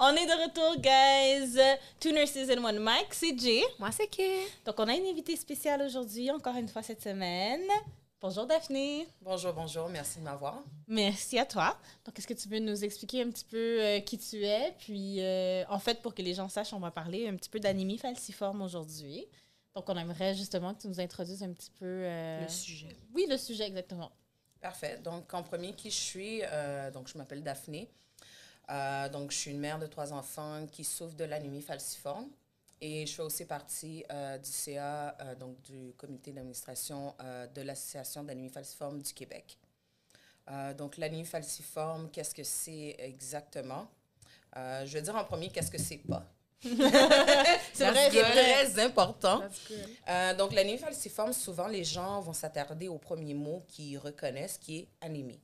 On est de retour, guys. Two nurses and one mic, c'est Jay. Moi, c'est qui? Donc, on a une invitée spéciale aujourd'hui, encore une fois cette semaine. Bonjour Daphné. Bonjour, bonjour, merci de m'avoir. Merci à toi. Donc, est-ce que tu veux nous expliquer un petit peu euh, qui tu es? Puis, euh, en fait, pour que les gens sachent, on va parler un petit peu d'anémie falciforme aujourd'hui. Donc, on aimerait justement que tu nous introduises un petit peu... euh, Le sujet. Oui, le sujet, exactement. Parfait. Donc, en premier, qui je suis? Euh, donc, je m'appelle Daphné. Euh, donc, je suis une mère de trois enfants qui souffre de l'anémie falciforme. Et je fais aussi partie euh, du CA, euh, donc du comité d'administration euh, de l'Association d'anémie falciforme du Québec. Euh, donc, l'anémie falciforme, qu'est-ce que c'est exactement? Euh, je vais dire en premier qu'est-ce que c'est pas? C'est vrai, C'est très important. Euh, donc, l'anémie falciforme, souvent, les gens vont s'attarder au premier mot qu'ils reconnaissent, qui est anémie.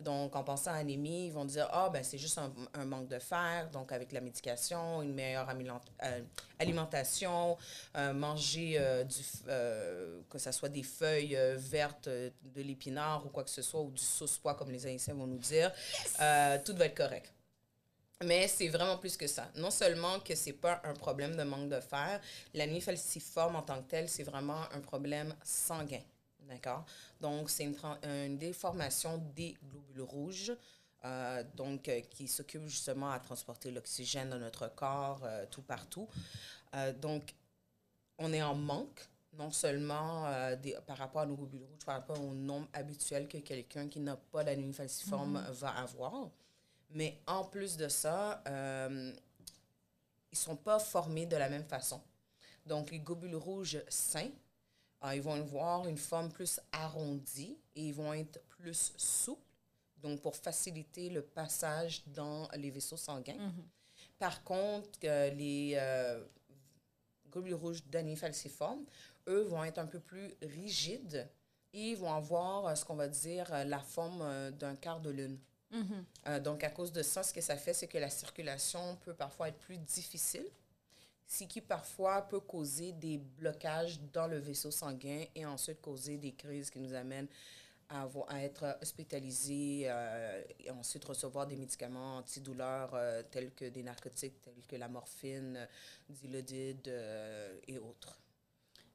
Donc, en pensant à anémie, ils vont dire Ah, ben, c'est juste un, un manque de fer. Donc, avec la médication, une meilleure euh, alimentation, euh, manger euh, du, euh, que ce soit des feuilles vertes de l'épinard ou quoi que ce soit, ou du sauce-pois, comme les Haïtiens vont nous dire, tout va être correct. Mais c'est vraiment plus que ça. Non seulement que c'est pas un problème de manque de fer, l'anémie falciforme en tant que telle, c'est vraiment un problème sanguin. D'accord? Donc, c'est une, déformation des globules rouges, euh, donc euh, qui s'occupe justement à transporter l'oxygène dans notre corps, euh, tout partout. Donc, on est en manque, non seulement des- par rapport à nos globules rouges, par rapport au nombre habituel que quelqu'un qui n'a pas d'anémie falciforme va avoir, mais en plus de ça, ils ne sont pas formés de la même façon. Donc, les globules rouges sains, ils vont avoir une forme plus arrondie et ils vont être plus souples, donc pour faciliter le passage dans les vaisseaux sanguins. Par contre, les euh, globules rouges d'anémie falciforme, eux, vont être un peu plus rigides et ils vont avoir euh, ce qu'on va dire euh, la forme d'un quart de lune. Euh, donc, à cause de ça, ce que ça fait, c'est que la circulation peut parfois être plus difficile, ce qui parfois peut causer des blocages dans le vaisseau sanguin et ensuite causer des crises qui nous amènent à, être hospitalisés euh, et ensuite recevoir des médicaments antidouleurs euh, tels que des narcotiques tels que la morphine, euh, dilodide euh, et autres.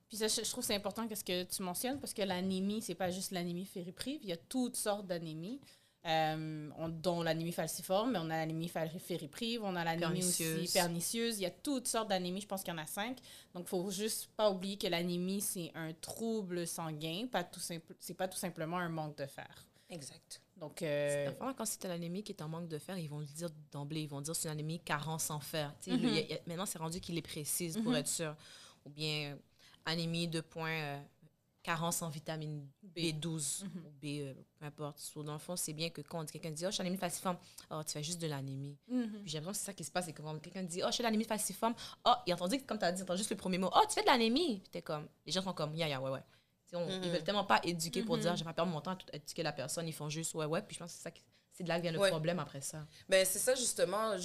Puis ça, je trouve que c'est important qu'est-ce que tu mentionnes parce que l'anémie, c'est pas juste l'anémie fériprive, il y a toutes sortes d'anémies. Euh, on- dont l'anémie falciforme, mais on a l'anémie fériprive, on a l'anémie aussi Pernicieuse. Il y a toutes sortes d'anémies, je pense qu'il y en a cinq. Donc, il faut juste pas oublier que l'anémie, c'est un trouble sanguin, pas tout simple, c'est pas tout simplement un manque de fer. Exact. Donc, euh, quand c'est une anémie qui est en manque de fer, ils vont le dire d'emblée. Ils vont dire c'est une anémie carence en fer. Tu sais, le- y a- y a- maintenant, c'est rendu qu'il les précise pour Mhm. être sûr. Ou bien anémie de point euh, carence en vitamine B12 Mhm. ou B, euh, peu importe. So, dans le fond, c'est bien que quand quelqu'un dit Oh, je suis anémie falciforme, oh, tu fais juste de l'anémie. Puis j'ai l'impression que c'est ça qui se passe. C'est que quand quelqu'un dit Oh, je fais de l'anémie falciforme, oh, et entendu comme tu as dit, t'entends juste le premier mot Oh, tu fais de l'anémie. Puis t'es comme, les gens sont comme Yeah, yeah, ouais, ouais. Ils Mhm. veulent tellement pas éduquer pour Mhm. dire Je vais pas perdre mon temps à tout éduquer la personne. Ils font juste Ouais, ouais. Puis je pense que c'est ça qui- c'est de là que vient le Ouais. problème après ça. Ben, c'est ça, justement.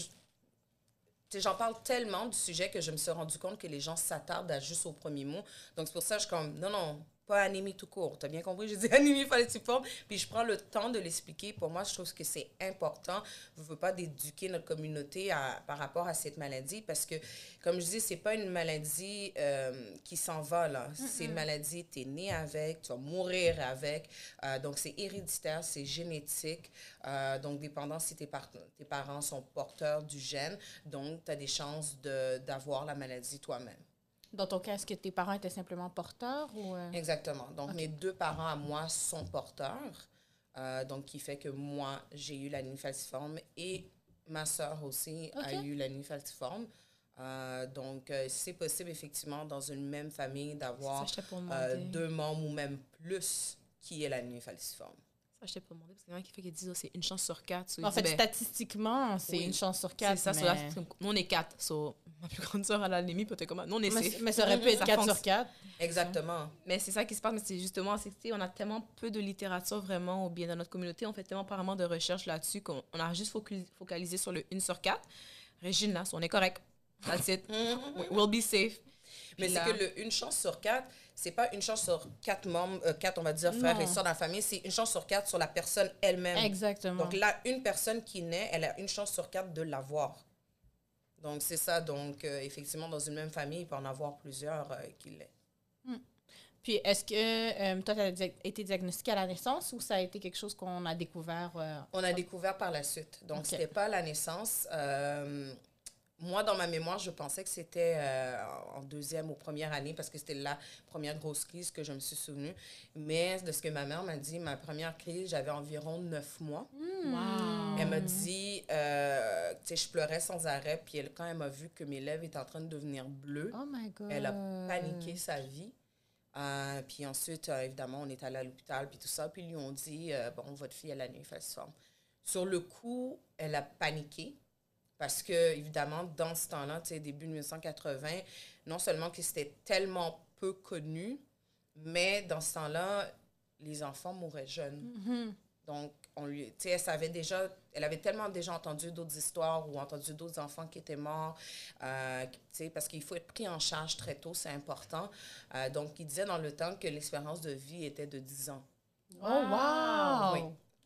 J'en parle tellement du sujet que je me suis rendu compte que les gens s'attardent à juste au premier mot. Donc, c'est pour ça que je suis comme, non, non, pas anémie tout court. Tu as bien compris? J'ai dit anémie falciforme. Puis, je prends le temps de l'expliquer. Pour moi, je trouve que c'est important. Je ne veux pas d'éduquer notre communauté à- par rapport à cette maladie parce que, comme je dis, c'est pas une maladie euh, qui s'en va, là. C'est une maladie, tu es né avec, tu vas mourir avec. Euh, donc, c'est héréditaire, c'est génétique. Euh, donc, dépendant si tes, par- tes parents sont porteurs du gène, donc tu as des chances de- d'avoir la maladie toi-même. Dans ton cas, est-ce que tes parents étaient simplement porteurs ou... euh? Exactement. Donc, mes deux parents à moi sont porteurs. Euh, donc, qui fait que moi, j'ai eu l'anémie falciforme et ma sœur aussi a eu l'anémie falciforme. Euh, donc, c'est possible effectivement dans une même famille d'avoir deux membres ou même plus qui est l'anémie falciforme. Ça, je t'ai pour demander parce qu'il y en a qui fait qu'ils disent oh, c'est une chance sur quatre. So, En fait, ben, statistiquement, c'est oui. une chance sur c'est quatre. ça. mais... so là, c'est nous, on est quatre. So, ma plus grande soeur a l'anémie, puis t'es comme nous, on est mais, mais ça aurait pu être 4 sur. 4. Exactement. Mais c'est ça qui se passe, mais c'est justement, c'est on a tellement peu de littérature vraiment, ou bien dans notre communauté, on fait tellement pas vraiment de recherches là-dessus qu'on on a juste focalisé sur le 1 sur 4. Régine, là, so on est correct. That's it. We- We'll be safe. Mais c'est que le une chance sur quatre, c'est pas une chance sur quatre membres, euh, quatre, on va dire, frères et sœurs dans la famille, c'est une chance sur quatre sur la personne elle-même. Exactement. Donc là, une personne qui naît, elle a une chance sur quatre de l'avoir. Donc, c'est ça. Donc, euh, effectivement, dans une même famille, il peut en avoir plusieurs euh, qui l'est. Puis, est-ce que euh, toi, tu as été diagnostiqué à la naissance ou ça a été quelque chose qu'on a découvert? On a découvert par la suite. Donc, Ok. c'était pas à la naissance. Moi, dans ma mémoire, je pensais que c'était euh, en deuxième ou première année parce que c'était la première grosse crise que je me suis souvenue. Mais de ce que ma mère m'a dit, ma première crise, j'avais environ neuf mois. Wow. Elle m'a dit, euh, tu sais, je pleurais sans arrêt. Puis elle- quand elle m'a vu que mes lèvres étaient en train de devenir bleues, Oh my God. elle a paniqué sa vie. Euh, puis ensuite, euh, évidemment, on est allé à l'hôpital, puis tout ça. Puis ils lui ont dit, euh, bon, votre fille, elle a une falciforme. Sur le coup, elle a paniqué. Parce que, évidemment, dans ce temps-là, tu sais, début 1980, non seulement que c'était tellement peu connu, mais dans ce temps-là, les enfants mouraient jeunes. Mhm. Donc, on lui, tu sais, elle savait déjà, elle avait tellement déjà entendu d'autres histoires ou entendu d'autres enfants qui étaient morts, euh, tu sais, parce qu'il faut être pris en charge très tôt, c'est important. Euh, donc, il disait dans le temps que l'espérance de vie était de 10 ans. Oh, wow! Oui.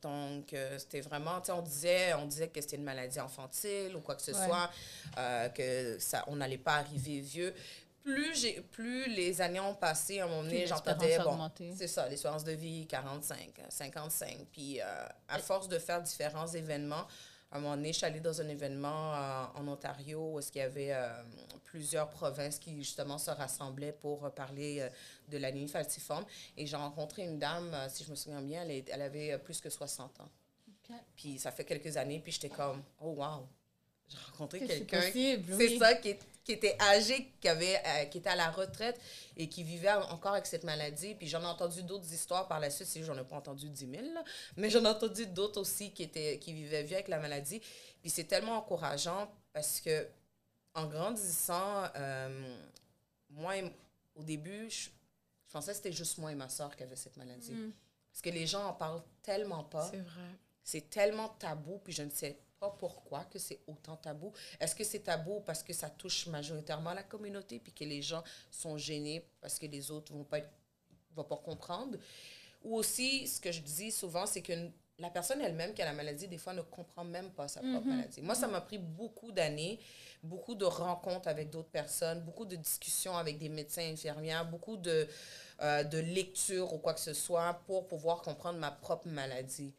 Donc, euh, c'était vraiment, tu sais, on disait, on disait que c'était une maladie infantile ou quoi que ce Ouais. soit, euh, que ça, on n'allait pas arriver vieux. Plus, j'ai, plus les années ont passé, à un moment donné, j'entendais, bon, c'est ça, l'espérance de vie, 45, 55. Puis, euh, à force de faire différents événements, à un moment donné, je suis allée dans un événement euh, en Ontario où qu'il y avait euh, plusieurs provinces qui, justement, se rassemblaient pour parler euh, de l'anémie falciforme. Et j'ai rencontré une dame, si je me souviens bien, elle, est- elle avait plus que 60 ans. Puis ça fait quelques années, puis j'étais comme, oh wow, j'ai rencontré quelqu'un. C'est oui. ça, qui, qui était âgé, qui, avait, euh, qui était à la retraite et qui vivait encore avec cette maladie. Puis j'en ai entendu d'autres histoires par la suite, c'est j'en ai pas entendu 10 000, là, mais j'en ai entendu d'autres aussi qui, étaient, qui vivaient vieux avec la maladie. Puis c'est tellement encourageant parce que en grandissant, euh, moi, au début, je, je pensais que c'était juste moi et ma soeur qui avaient cette maladie. Mm. Parce que les gens en parlent tellement pas C'est vrai. c'est tellement tabou, puis je ne sais pas pourquoi que c'est autant tabou. Est-ce que c'est tabou parce que ça touche majoritairement la communauté, puis que les gens sont gênés parce que les autres vont pas être- vont pas comprendre? Ou aussi, ce que je dis souvent, c'est que la personne elle-même qui a la maladie, des fois, ne comprend même pas sa propre maladie. Moi, ça m'a pris beaucoup d'années, beaucoup de rencontres avec d'autres personnes, beaucoup de discussions avec des médecins infirmières, beaucoup de, euh, de lectures ou quoi que ce soit pour pouvoir comprendre ma propre maladie.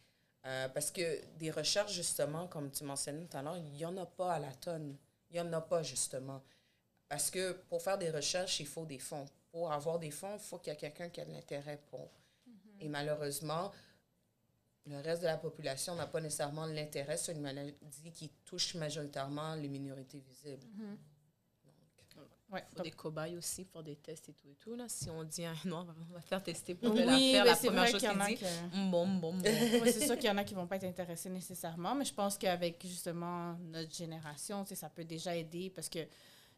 Euh, parce que des recherches, justement, comme tu mentionnais tout à l'heure, il n'y en a pas à la tonne. Il n'y en a pas, justement. Parce que pour faire des recherches, il faut des fonds. Pour avoir des fonds, il faut qu'il y ait quelqu'un qui a de l'intérêt pour. Et malheureusement, le reste de la population n'a pas nécessairement l'intérêt sur une maladie qui touche majoritairement les minorités visibles. Ouais, faut donc- des cobayes aussi pour des tests et tout et tout. Là. Si on dit à un noir, on va faire tester pour Oui, la c'est première chose qu'il dit, que- Hum, bon, bon, bon. Ouais, c'est sûr qu'il y en a qui vont pas être intéressés nécessairement, mais je pense qu'avec justement notre génération, ça peut déjà aider parce que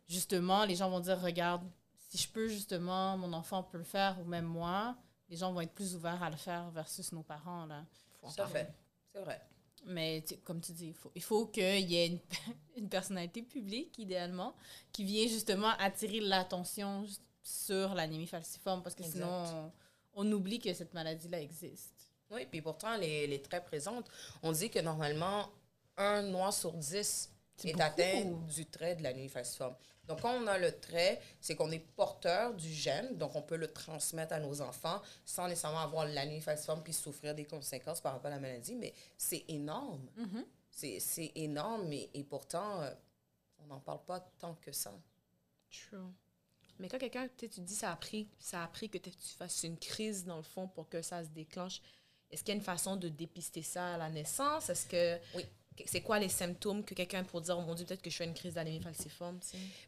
justement, les gens vont dire regarde, si je peux justement, mon enfant peut le faire ou même moi, les gens vont être plus ouverts à le faire versus nos parents. Là. Tout à fait. C'est vrai. Mais comme tu dis, il faut, il faut qu'il y ait une, une personnalité publique, idéalement, qui vient justement attirer l'attention sur l'anémie falciforme parce que Exact. sinon, on, on oublie que cette maladie-là existe. Oui, puis pourtant, elle est, très présente. On dit que normalement, un noir sur dix est atteint du trait de l'anémie falciforme. Donc, quand on a le trait, c'est qu'on est porteur du gène, donc on peut le transmettre à nos enfants sans nécessairement avoir falciforme puis souffrir des conséquences par rapport à la maladie, mais c'est énorme. Mhm. C'est c'est énorme et, et pourtant, euh, on n'en parle pas tant que ça. True. Mais quand quelqu'un, tu dis ça a pris, ça a pris que tu fasses une crise dans le fond pour que ça se déclenche. Est-ce qu'il y a une façon de dépister ça à la naissance? Est-ce que. Oui. C'est quoi les symptômes que quelqu'un pour dire, oh mon Dieu, peut-être que je fais une crise d'anémie falciforme?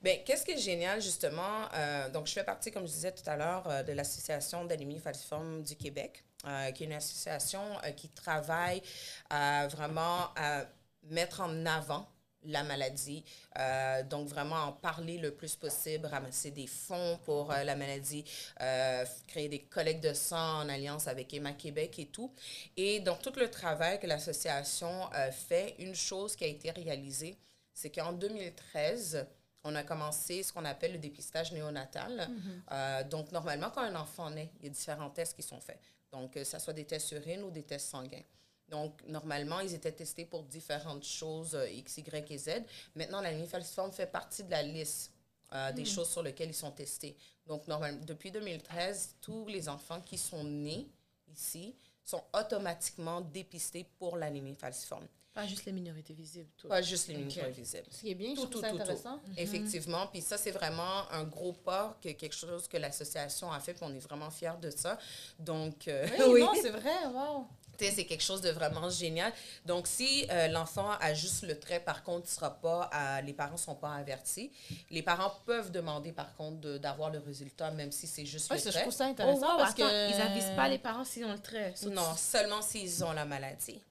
Bien, qu'est-ce qui est génial, justement? euh, donc, je fais partie, comme je disais tout à l'heure, euh, de l'Association d'anémie falciforme du Québec, euh, qui est une association qui travaille vraiment à mettre en avant la maladie. Euh, donc, vraiment en parler le plus possible, ramasser des fonds pour euh, la maladie, euh, créer des collectes de sang en alliance avec Emma Québec et tout. Et donc, tout le travail que l'association fait, une chose qui a été réalisée, c'est qu'en 2013, on a commencé ce qu'on appelle le dépistage néonatal. Euh, donc, normalement, quand un enfant naît, il y a différents tests qui sont faits. Donc, que ce soit des tests urines ou des tests sanguins. Donc, normalement, ils étaient testés pour différentes choses, euh, X, Y et Z. Maintenant, l'anémie falciforme fait partie de la liste euh, des choses sur lesquelles ils sont testés. Donc, normalement, depuis 2013, tous les enfants qui sont nés ici sont automatiquement dépistés pour l'anémie falciforme. Pas juste les minorités visibles. Tout. Pas juste les minorités visibles. Ce qui est bien, Tout, je trouve tout, ça intéressant. Effectivement. Puis ça, c'est vraiment un gros pas, que quelque chose que l'association a fait, puis on est vraiment fiers de ça. Donc, euh, Oui, c'est vrai, wow. Tu sais, c'est quelque chose de vraiment génial. Donc, si euh, l'enfant a juste le trait, par contre, il sera pas, à- les parents ne sont pas avertis. Les parents peuvent demander, par contre, d'avoir le résultat, même si c'est juste Ouais, le ça, je trait. trouve ça Oh, intéressant wow, parce attends, que... ils avisent pas les parents s'ils ont le trait. Non, seulement s'ils ont la maladie.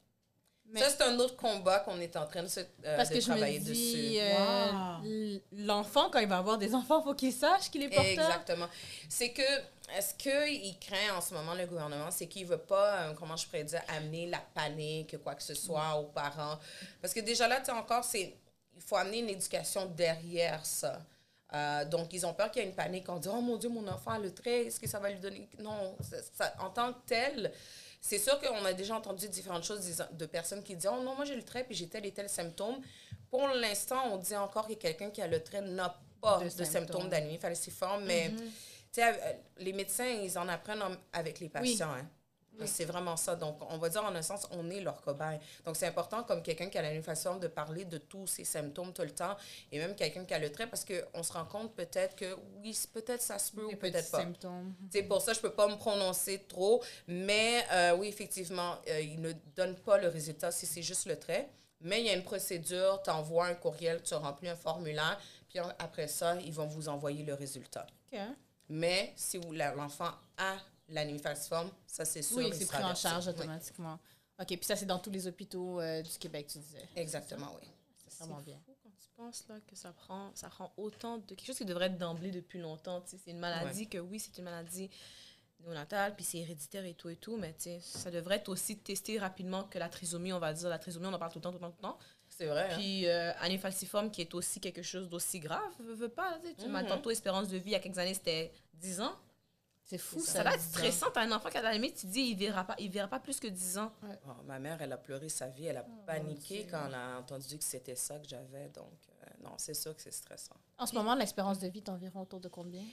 Mais- Ça, c'est un autre combat qu'on est en train de, se, euh, Parce de que je me travailler dis, dessus. euh, Wow. l'enfant, quand il va avoir des enfants, il faut qu'il sache qu'il est porteur. Exactement. C'est que, est-ce qu'il craint en ce moment, le gouvernement, c'est qu'il veut pas, euh, comment je pourrais dire, amener la panique, quoi que ce soit aux parents. Parce que déjà là, tu sais, encore, c'est, il faut amener une éducation derrière ça. Euh, donc, ils ont peur qu'il y ait une panique. On dit, oh mon Dieu, mon enfant a le trait, est-ce que ça va lui donner. Non, ça- ça- en tant que tel, c'est sûr qu'on a déjà entendu différentes choses de personnes qui disent, oh non, moi j'ai le trait, puis j'ai tel et tel symptôme. Pour l'instant, on dit encore que quelqu'un qui a le trait n'a pas De de, symptômes. symptômes d'anémie falciforme, mais euh, les médecins, ils en apprennent en- avec les patients. hein. C'est vraiment ça. Donc, on va dire en un sens, on est leur cobaye. Donc, c'est important, comme quelqu'un qui a l'anémie falciforme, de parler de tous ces symptômes tout le temps. Et même quelqu'un qui a le trait, parce qu'on se rend compte peut-être que oui, peut-être ça se peut ou peut-être pas. C'est pour ça que je peux pas me prononcer trop. Mais euh, oui, effectivement, euh, ils ne donnent pas le résultat si c'est juste le trait. Mais il y a une procédure, tu envoies un courriel, tu remplis un formulaire, puis après ça, ils vont vous envoyer le résultat. Mais si la- l'enfant a l'anémie falciforme, ça c'est sûr. Oui, c'est pris en charge Oui, automatiquement. OK, puis ça, c'est dans tous les hôpitaux euh, du Québec, tu disais. exactement, oui. C'est vraiment bien. fou quand tu penses là, que ça prend, ça prend autant de quelque chose qui devrait être d'emblée depuis longtemps. tu sais. C'est une maladie que oui, c'est une maladie néonatale, puis c'est héréditaire et tout et tout, mais tu sais, ça devrait être aussi testé rapidement que la trisomie, on va dire. La trisomie, on en parle tout le temps, tout le temps, tout le temps. C'est vrai. hein? Puis euh, année falciforme, qui est aussi quelque chose d'aussi grave, veux, veux pas. tu m'as Mhm. tantôt espérance de vie, il y a quelques années, c'était 10 ans. C'est fou, Ça, ça. va être stressant. T'as un enfant qui a la limite, tu te dis, il verra pas, il verra pas plus que 10 ans. Oh, ma mère, elle a pleuré sa vie, elle a paniqué quand elle a entendu que c'était ça que j'avais. Donc, euh, non, c'est sûr que c'est stressant. En ce moment, l'espérance de vie est environ autour de combien?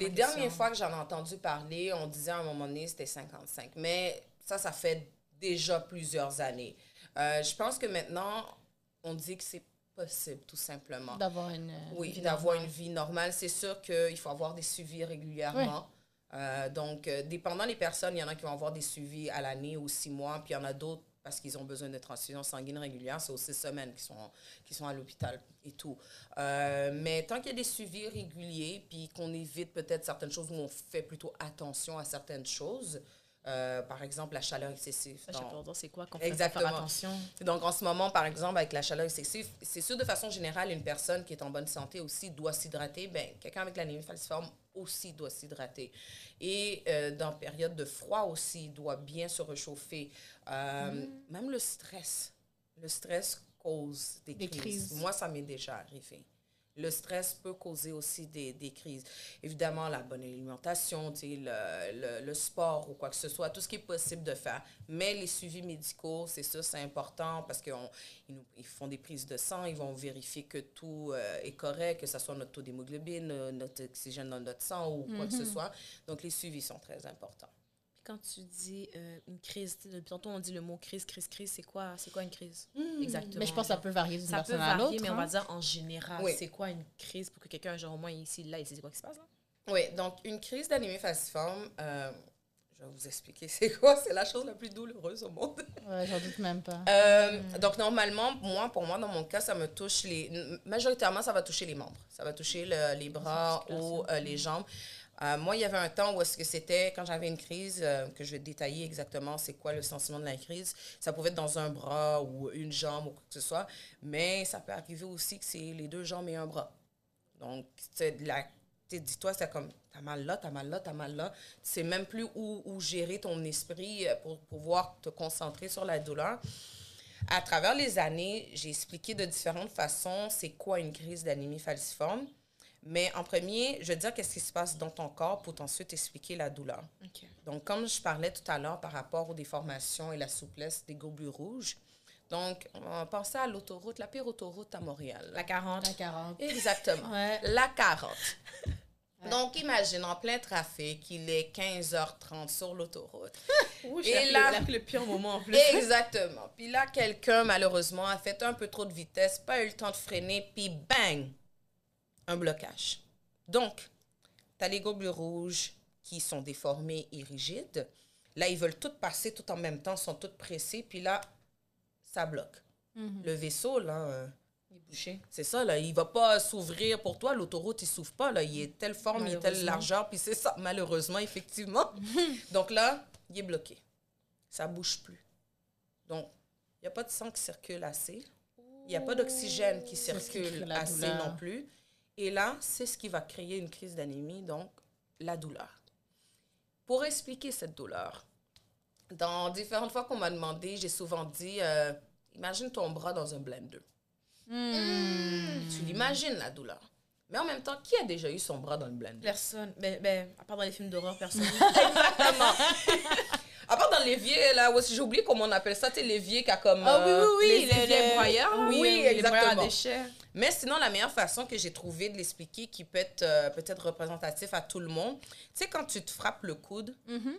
Les dernières fois que j'en ai entendu parler, on disait à un moment donné c'était 55. Mais ça, ça fait déjà plusieurs années. Euh, je pense que maintenant, on dit que c'est possible, tout simplement. D'avoir une. euh, Oui, vie d'avoir normale. une vie normale. C'est sûr qu'il faut avoir des suivis régulièrement. Euh, donc, euh, dépendant des personnes, il y en a qui vont avoir des suivis à l'année ou six mois, puis il y en a d'autres parce qu'ils ont besoin de transfusions sanguines régulières, c'est aux six semaines qui sont, qui sont à l'hôpital et tout. Euh, mais tant qu'il y a des suivis réguliers, puis qu'on évite peut-être certaines choses où on fait plutôt attention à certaines choses, euh, par exemple la chaleur excessive. Ça, je dire c'est quoi qu'on fait Exactement. faire attention. donc, en ce moment, par exemple, avec la chaleur excessive, c'est sûr, de façon générale, une personne qui est en bonne santé aussi doit s'hydrater. Ben, quelqu'un avec l'anémie falciforme aussi doit s'hydrater. Et euh, dans période de froid aussi, doit bien se réchauffer. Euh, Même le stress. Le stress cause des, Des crises. crises. Moi, ça m'est déjà arrivé. Le stress peut causer aussi des, des crises. Évidemment, la bonne alimentation, le, le, le sport ou quoi que ce soit, tout ce qui est possible de faire. Mais les suivis médicaux, c'est ça, c'est important parce qu'ils ils font des prises de sang, ils vont vérifier que tout euh, est correct, que ce soit notre taux d'hémoglobine, euh, notre oxygène dans notre sang ou quoi que ce soit. Donc, les suivis sont très importants. Quand tu dis euh, une crise, tantôt on dit le mot crise, crise, crise, c'est quoi, c'est quoi une crise? Exactement. Mais je pense que ça peut varier d'une Ça peut personne à varier, l'autre. mais on hein. va dire en général, Oui. c'est quoi une crise pour que quelqu'un, genre au moins ici, là, il sait c'est quoi qui se passe là? Oui, donc une crise d'anémie falciforme, euh, je vais vous expliquer c'est quoi. C'est la chose la plus douloureuse au monde. Ouais, j'en doute même pas. Euh, Donc, normalement, moi, pour moi, dans mon cas, ça me touche les. Majoritairement, ça va toucher les membres. Ça va toucher le- les bras ou euh, les jambes. Euh, moi, il y avait un temps où est-ce que c'était, quand j'avais une crise, euh, que je vais détailler exactement c'est quoi le sentiment de la crise. Ça pouvait être dans un bras ou une jambe ou quoi que ce soit. Mais ça peut arriver aussi que c'est les deux jambes et un bras. Donc, Dis-toi, c'est comme, t'as mal là, t'as mal là, t'as mal là. Tu sais même plus où, où gérer ton esprit euh, pour pouvoir te concentrer sur la douleur. À travers les années, j'ai expliqué de différentes façons c'est quoi une crise d'anémie falciforme. Mais en premier, je te dire qu'est-ce qui se passe dans ton corps pour ensuite expliquer la douleur? Donc, comme je parlais tout à l'heure par rapport aux déformations et la souplesse des globules rouges, donc, on va penser à l'autoroute, la pire autoroute à Montréal. La 40. La 40. Exactement. Ouais. La 40. Donc, imagine, en plein trafic, il est 15h30 sur l'autoroute. Ouh, Et là- là... le pire moment en plus. Exactement. Puis là, quelqu'un, malheureusement, a fait un peu trop de vitesse, pas eu le temps de freiner, puis bang, un blocage. Donc, tu as les globules rouges qui sont déformés et rigides. Là, ils veulent tout passer tout en même temps, sont tous pressés, puis là, ça bloque. Le vaisseau, là, euh, Il est bouché. c'est ça, là, il va pas s'ouvrir pour toi. L'autoroute, il s'ouvre pas, là. Il est telle forme, il est telle largeur, puis c'est ça, malheureusement, effectivement. Donc là, il est bloqué. Ça bouge plus. Donc, il n'y a pas de sang qui circule assez. Il n'y a pas d'oxygène qui circule assez non plus. Et là, c'est ce qui va créer une crise d'anémie, donc la douleur. Pour expliquer cette douleur, dans différentes fois qu'on m'a demandé, j'ai souvent dit, euh, imagine ton bras dans un blender. Hmm. Tu l'imagines, la douleur. Mais en même temps, qui a déjà eu son bras dans le blender? Personne. Ben, ben, à part dans les films d'horreur, personne. Exactement. à part dans l'évier, là, j'ai oublié comment on appelle ça, sais, l'évier qui a comme... Ah oui, euh, oui, oui. les le- éviers le- broyeurs, là. Oui, Les broyeurs à exactement. déchets. Mais sinon, la meilleure façon que j'ai trouvé de l'expliquer, qui peut être euh, peut-être représentatif à tout le monde, tu sais, quand tu te frappes le coude, Mhm.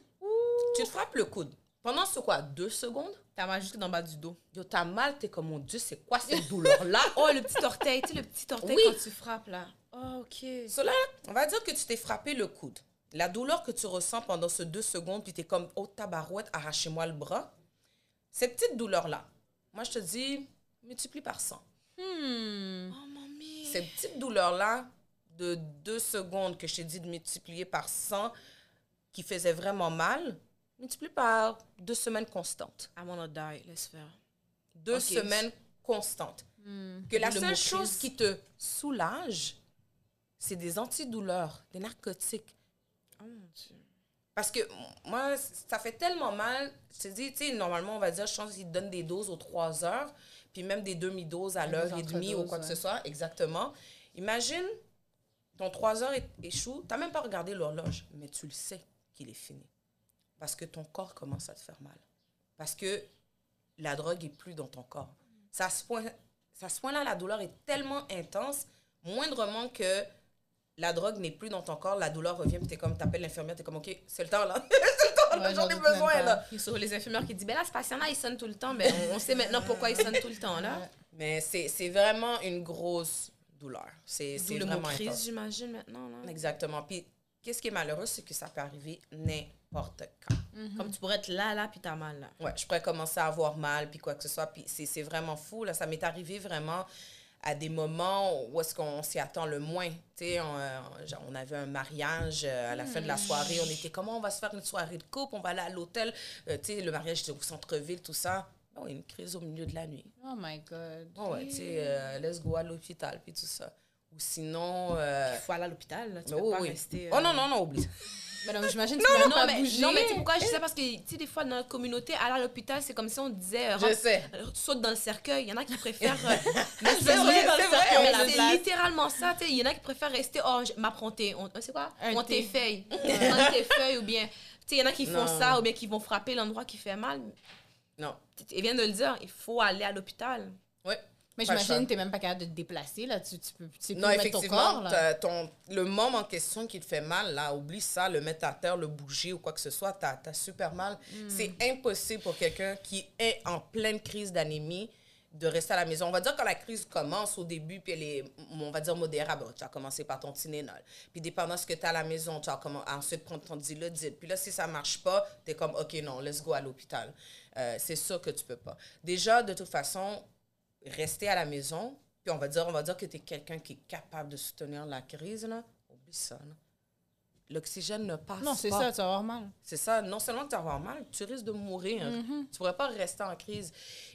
tu te frappes le coude. Pendant ce quoi, deux secondes, T'as mal jusque dans le bas du dos. yo, t'as mal, t'es comme, mon Dieu, c'est quoi cette douleur-là? Oh, le petit orteil. Tu sais, le petit orteil Oui. quand tu frappes, là. Oh, OK. Cela, on va dire que tu t'es frappé le coude. La douleur que tu ressens pendant ces deux secondes, puis tu es comme, oh tabarouette, arrachez-moi le bras. Cette petite douleur-là, moi je te dis, multiplie par 100. Hmm. Oh, mamie. Cette petite douleur-là, de deux secondes que je t'ai dit de multiplier par 100, qui faisait vraiment mal, multiplie par deux semaines constantes. I'm gonna die. Laisse faire. Deux semaines constantes. Hmm. Que la seule crise. chose qui te soulage, c'est des antidouleurs, des narcotiques. Oh, mon Dieu. Parce que moi, ça fait tellement mal. Je te dis, tu sais, normalement, on va dire, je pense qu'ils donnent des doses aux 3 heures, puis même des demi-doses à l'heure et demie ou quoi que ce soit. Exactement. Imagine, ton 3 heures échoue, tu n'as même pas regardé l'horloge, mais tu le sais qu'il est fini. Parce que ton corps commence à te faire mal. Parce que la drogue est plus dans ton corps. Ça ce point, ça ce point-là, la douleur est tellement intense, moindrement que la drogue n'est plus dans ton corps, la douleur revient, puis t'es comme, t'appelles l'infirmière, t'es comme, OK, c'est le temps, là. Ouais, j'en ai besoin, là. Et sur les infirmières qui disent, ben là, ce patient-là, il sonne tout le temps. Ben, on, on sait maintenant pourquoi il sonne tout le temps, là. Mais c'est c'est vraiment une grosse douleur. C'est vraiment crise, j'imagine, maintenant, là. Exactement. Puis, qu'est-ce qui est malheureux, c'est que ça peut arriver n'importe quand. Comme tu pourrais être là, là, puis t'as mal, là. Ouais, je pourrais commencer à avoir mal, puis quoi que ce soit. Puis c'est c'est vraiment fou, là. Ça m'est arrivé vraiment à des moments où est-ce qu'on s'y attend le moins. Tu sais, on, euh, on avait un mariage euh, à la fin de la soirée. On était comment on va se faire une soirée de couple, on va aller à l'hôtel. Euh, tu sais, le mariage était au centre-ville, tout ça. Bon, une crise au milieu de la nuit. Oh my God. Oh, ouais, tu sais, euh, let's go à l'hôpital, puis tout ça. Ou sinon... euh, Il faut aller à l'hôpital, là. Tu peux oui, pas rester... Oh non, non, non, oublie. Mais donc, j'imagine que Non, non, pas mais, non, mais tu sais pourquoi? Je ça? Parce que, tu sais, des fois, dans notre communauté, aller à l'hôpital, c'est comme si on disait, euh, Je sais. euh, saute dans le cercueil. Il y en a qui préfèrent. euh, mais C'est vrai, c'est c'est littéralement ça. tu sais. Il y en a qui préfèrent rester, oh, m'appronter. On- C'est quoi? Un On feuilles. On tes feuilles ou bien. Tu sais, il y en a qui font ça ou bien qui vont frapper l'endroit qui fait mal. Non. Il vient de le dire, il faut aller à l'hôpital. Ouais. Mais j'imagine que t'es même pas capable de te déplacer, là. Tu, tu peux, tu plus Non, mettre ton effectivement, corps, là. ton, le membre en question qui te fait mal, là, oublie ça, le mettre à terre, le bouger ou quoi que ce soit, t'as as super mal. Hmm. C'est impossible pour quelqu'un qui est en pleine crise d'anémie de rester à la maison. On va dire quand la crise commence au début, puis elle est, on va dire, modérable. Tu vas commencer par ton Tylenol. Puis dépendant de ce que tu as à la maison, tu vas commen- ensuite prendre ton Dilodil. Puis là, si ça marche pas, tu es comme, OK, non, let's go à l'hôpital. Euh, c'est sûr que tu peux pas. Déjà, de toute façon, rester à la maison, puis on va dire, on va dire que tu es quelqu'un qui est capable de soutenir la crise, là. Oublie ça. L'oxygène ne passe Non, c'est pas. ça, tu vas avoir mal. C'est ça. Non seulement tu vas avoir mal, tu risques de mourir. Mm-hmm. Tu pourrais pas rester en crise.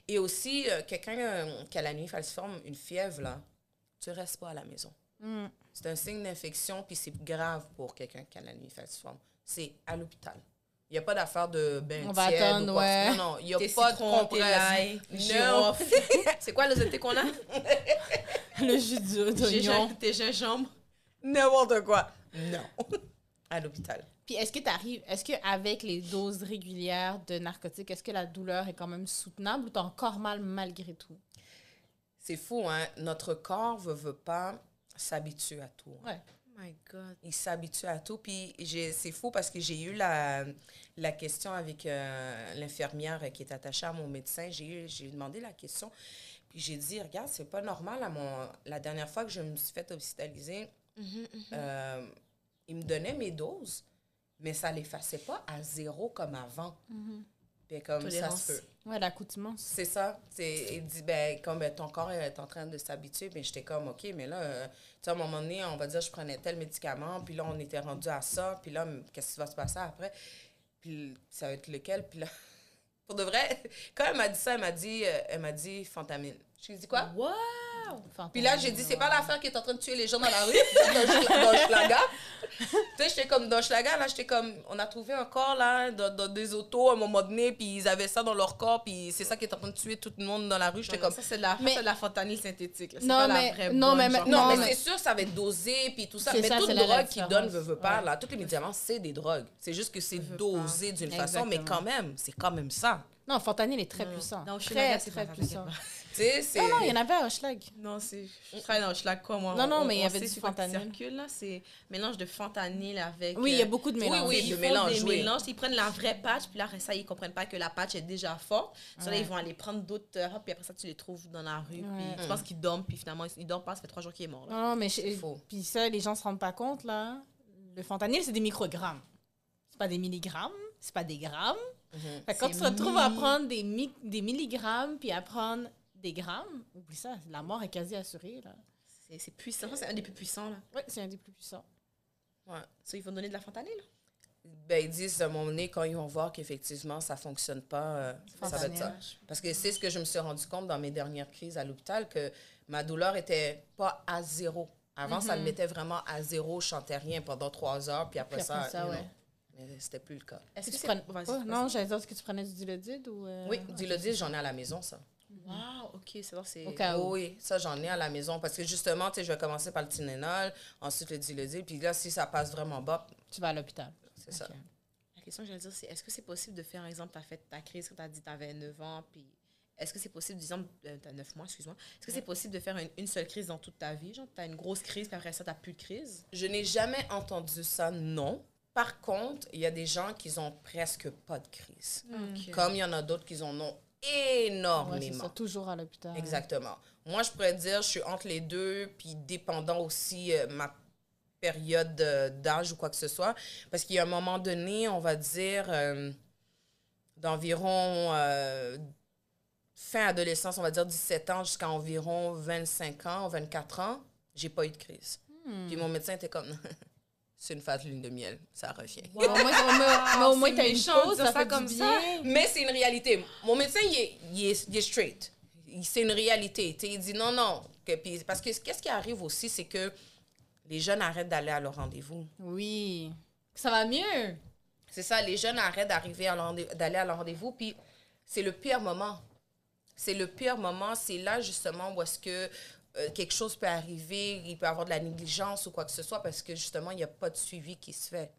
Et aussi, euh, quelqu'un euh, qui a la nuit falciforme, une fièvre, là, tu restes pas à la maison. Mm. C'est un signe d'infection, puis c'est grave pour quelqu'un qui a la nuit falciforme. C'est à l'hôpital. Il n'y a pas d'affaire de bain On va tiède attendre, ou quoi ouais. Non, non, il n'y a Tes pas de compresse. Non. C'est quoi les étés qu'on a? Le jus d'oignon. Tes gingembre? N'importe quoi. Non. à l'hôpital. Puis est-ce que tu arrives, est-ce qu'avec les doses régulières de narcotiques, est-ce que la douleur est quand même soutenable ou t'as encore mal malgré tout? C'est fou, hein? Notre corps veut, veut pas s'habituer à tout. hein. Ouais. My God. Il s'habitue à tout. Puis c'est fou parce que j'ai eu la, la question avec euh, l'infirmière qui est attachée à mon médecin. J'ai demandé la question. Puis j'ai dit, regarde, c'est pas normal. À mon, la dernière fois que je me suis fait hospitaliser, euh, il me donnait mes doses, mais ça l'effaçait pas à zéro comme avant. Puis comme ça se peut. Ouais, l'accoutumance. C'est ça. C'est, il dit, ben, comme ben, ton corps est en train de s'habituer, mais j'étais comme, OK, mais là, euh, tu sais, à un moment donné, on va dire, je prenais tel médicament, puis là, on était rendu à ça, puis là, qu'est-ce qui va se passer après? Puis ça va être lequel? Puis là, pour de vrai, quand elle m'a dit ça, elle m'a dit, euh, elle m'a dit fentanyl. Je lui ai dit quoi? Wow! Puis là, j'ai dit, c'est pas l'affaire qui est en train de tuer les gens dans la rue, dans Schla- dans Schlaga. tu sais, j'étais comme dans Schlaga, là, j'étais comme, on a trouvé un corps, là, dans, dans des autos à un moment donné, puis ils avaient ça dans leur corps, puis c'est ça qui est en train de tuer tout le monde dans la rue. J'étais comme, ça, c'est de la, Mais- la fentanyl synthétique. là. C'est Non, pas mais- la vraie non, bonne, mais- genre. non, Non, mais, mais- c'est sûr, ça va être dosé, puis tout ça. C'est Mais ça, toute drogue qui donne, veut, veut pas, Ouais. là, tous les médicaments, c'est des drogues. C'est juste que c'est dosé d'une façon, mais quand même, c'est quand même ça. Non, fentanyl est très Non, puissant. non, je suis très, c'est très puissant. Tu sais, c'est... Non, non, il y en avait à Hochelag. Non, c'est. Je travaille dans le schlag quoi, moi. Non, non, On- mais il y avait du c'est fentanyl. circule, là. C'est mélange de fentanyl avec. Oui, il y a euh, beaucoup de oui, mélanges. oui, ils le font mélange, des oui. mélanges. Ils prennent la vraie patch, puis là, après ça, ils comprennent pas que la patch est déjà forte. Là, Ouais. ils vont aller prendre d'autres, euh, puis après ça, tu les trouves dans la rue. Ouais. Puis tu penses qu'ils dorment, puis finalement, ils dorment pas, ça fait trois jours qu'il est mort. là. Non, mais je- faux. puis ça, les gens se rendent pas compte, là. Le fentanyl, c'est des microgrammes. C'est pas des milligrammes, c'est pas des grammes. Mhm. Fait que quand tu te retrouves à prendre des, mi- des milligrammes puis à prendre des grammes, oublie ça, la mort est quasi assurée, là. C'est puissant, c'est un des plus puissants, là. Ouais, c'est un des plus puissants. Ouais. So, ils vont donner de la fentanyl. Ben, ils disent à un moment donné, quand ils vont voir qu'effectivement, ça fonctionne pas, euh, ça va être ça. Parce que c'est ce que je me suis rendu compte dans mes dernières crises à l'hôpital, que ma douleur était pas à zéro. Avant, ça le mettait vraiment à zéro, je chantais rien pendant trois heures, puis après, Puis après ça, ça, ouais. Mais c'était plus le cas. Est-ce Tu que c'est. prenais- Oh, non, j'allais dire, est-ce que tu prenais du dilodide ou... euh, Oui, le dis, j'en ai à la maison, ça. Wow, ok, c'est alors c'est. Au cas où. Oui, ça, j'en ai à la maison. Parce que justement, tu sais, je vais commencer par le Tylenol, ensuite le Dilodil, puis là, si ça passe vraiment bas, Tu vas à l'hôpital. c'est ça. La question que j'allais dire, c'est est-ce que c'est possible de faire, par exemple, tu as fait ta crise quand tu as dit que tu avais 9 ans, puis est-ce que c'est possible, disons, tu as 9 mois, excuse-moi, est-ce que c'est possible de faire une, une seule crise dans toute ta vie? Genre, tu as une grosse crise, puis après ça, tu n'as plus de crise? Je n'ai jamais entendu ça, non. Par contre, il y a des gens qui ont presque pas de crise. Comme il y en a d'autres qui en ont Ouais, énormément. ça, toujours à l'hôpital. Exactement. Moi, je pourrais dire, je suis entre les deux, puis dépendant aussi euh, ma période euh, d'âge ou quoi que ce soit. Parce qu'il y a un moment donné, on va dire, euh, d'environ euh, fin adolescence, on va dire 17 ans jusqu'à environ 25 ans, 24 ans, j'ai pas eu de crise. Hmm. Puis mon médecin était comme, c'est une fâte lune de miel, ça revient. Mais au moins, au moins- mais au moins, c'est t'as une dire ça ça fait comme du ça. Mais c'est une réalité. Mon médecin, il est, il est, il est straight. C'est une réalité. Tu sais, il dit non, non. Que, puis, parce que qu'est-ce qui arrive aussi, c'est que les jeunes arrêtent d'aller à leur rendez-vous. Oui. Ça va mieux. C'est ça, les jeunes arrêtent d'arriver d'aller à leur rendez-vous, puis c'est le pire moment. C'est le pire moment, c'est là justement où est-ce que euh, quelque chose peut arriver, il peut y avoir de la négligence ou quoi que ce soit, parce que justement, il n'y a pas de suivi qui se fait.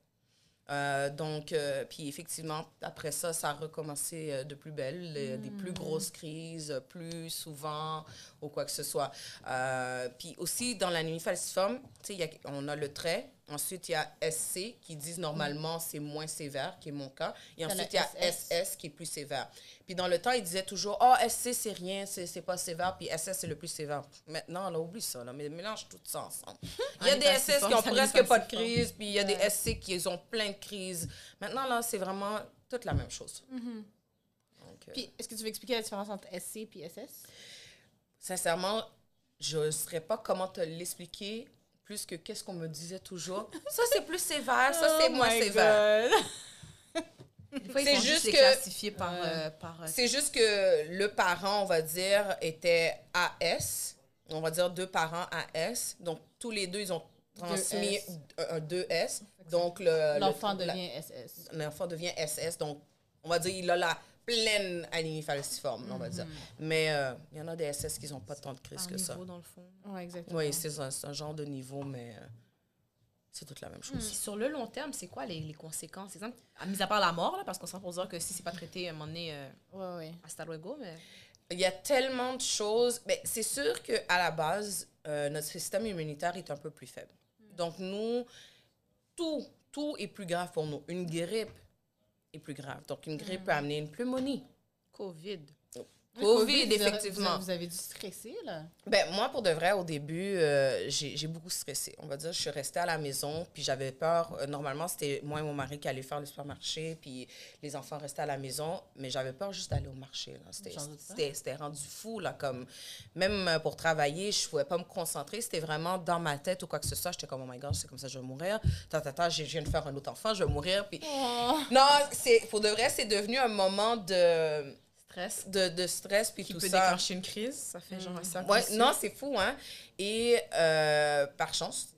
Euh, donc, euh, puis effectivement, après ça, ça a recommencé de plus belle, les- des plus grosses crises, plus souvent, ou quoi que ce soit. Euh, puis aussi, dans l'anémie falciforme, tu sais, il y a- on a le trait. Ensuite, il y a SC qui disent normalement c'est moins sévère, qui est mon cas. Et ensuite, il y a SS. SS qui est plus sévère. Puis dans le temps, ils disaient toujours, oh, SC, c'est rien, c'est pas sévère, puis SS, c'est le plus sévère. Maintenant, on oublie ça, là, mais mélange tout ça ensemble. Il y a des SS qui ont presque pas de crise, puis il y a des. SC qui ont plein de crises. Maintenant, là, c'est vraiment toute la même chose. Donc, euh, Puis, est-ce que tu veux expliquer la différence entre SC et SS? sincèrement, je ne saurais pas comment te l'expliquer plus que qu'est-ce qu'on me disait toujours. Ça, c'est plus sévère, ça, c'est Oh moins my sévère. C'est juste que- classifier par. Ouais. euh, par euh, C'est juste que le parent, on va dire, était AS. On va dire deux parents AS. Donc, tous les deux, ils ont transmis 2S. un, un 2S. Donc, le, L'enfant le- la- devient SS. l'enfant devient SS. Donc, on va dire, il a la pleine anémie falciforme, on va dire. Mais euh, il y en a des SS qui n'ont pas tant de crise par que ça. niveau, dans le fond. Oui, exactement. Oui, c'est un, genre de niveau, mais... euh, C'est toute la même chose. sur le long terme, c'est quoi les, les conséquences? Exemple, à- mis à part la mort, là, parce qu'on s'en pour dire que si c'est pas traité, à un moment donné, euh, Ouais, ouais. hasta luego, mais... Il y a tellement de choses. Mais c'est sûr qu'à la base, euh, notre système immunitaire est un peu plus faible. Donc, nous, tout, tout est plus grave pour nous. Une grippe est plus grave. Donc, une grippe peut amener une pneumonie. COVID. COVID, effectivement. Vous avez dû stresser, là? Ben, moi, pour de vrai, au début, euh, j'ai beaucoup stressé. On va dire, je suis restée à la maison, puis j'avais peur. Euh, normalement, c'était moi et mon mari qui allaient faire le supermarché, puis les enfants restaient à la maison, mais j'avais peur juste d'aller au marché. C'était- rendu fou, là, comme... Même euh, pour travailler, je pouvais pas me concentrer. C'était vraiment dans ma tête ou quoi que ce soit. J'étais comme, oh my God, c'est comme ça, je vais mourir. Tant, tant, je viens de faire un autre enfant, je vais mourir. Puis... Oh. Non, c'est pour de vrai, c'est devenu un moment de, Stress. de, de stress, puis Qui tout peut ça. déclencher une crise. Ça fait genre un cercle Ouais, non, c'est fou, hein. Et euh, par chance,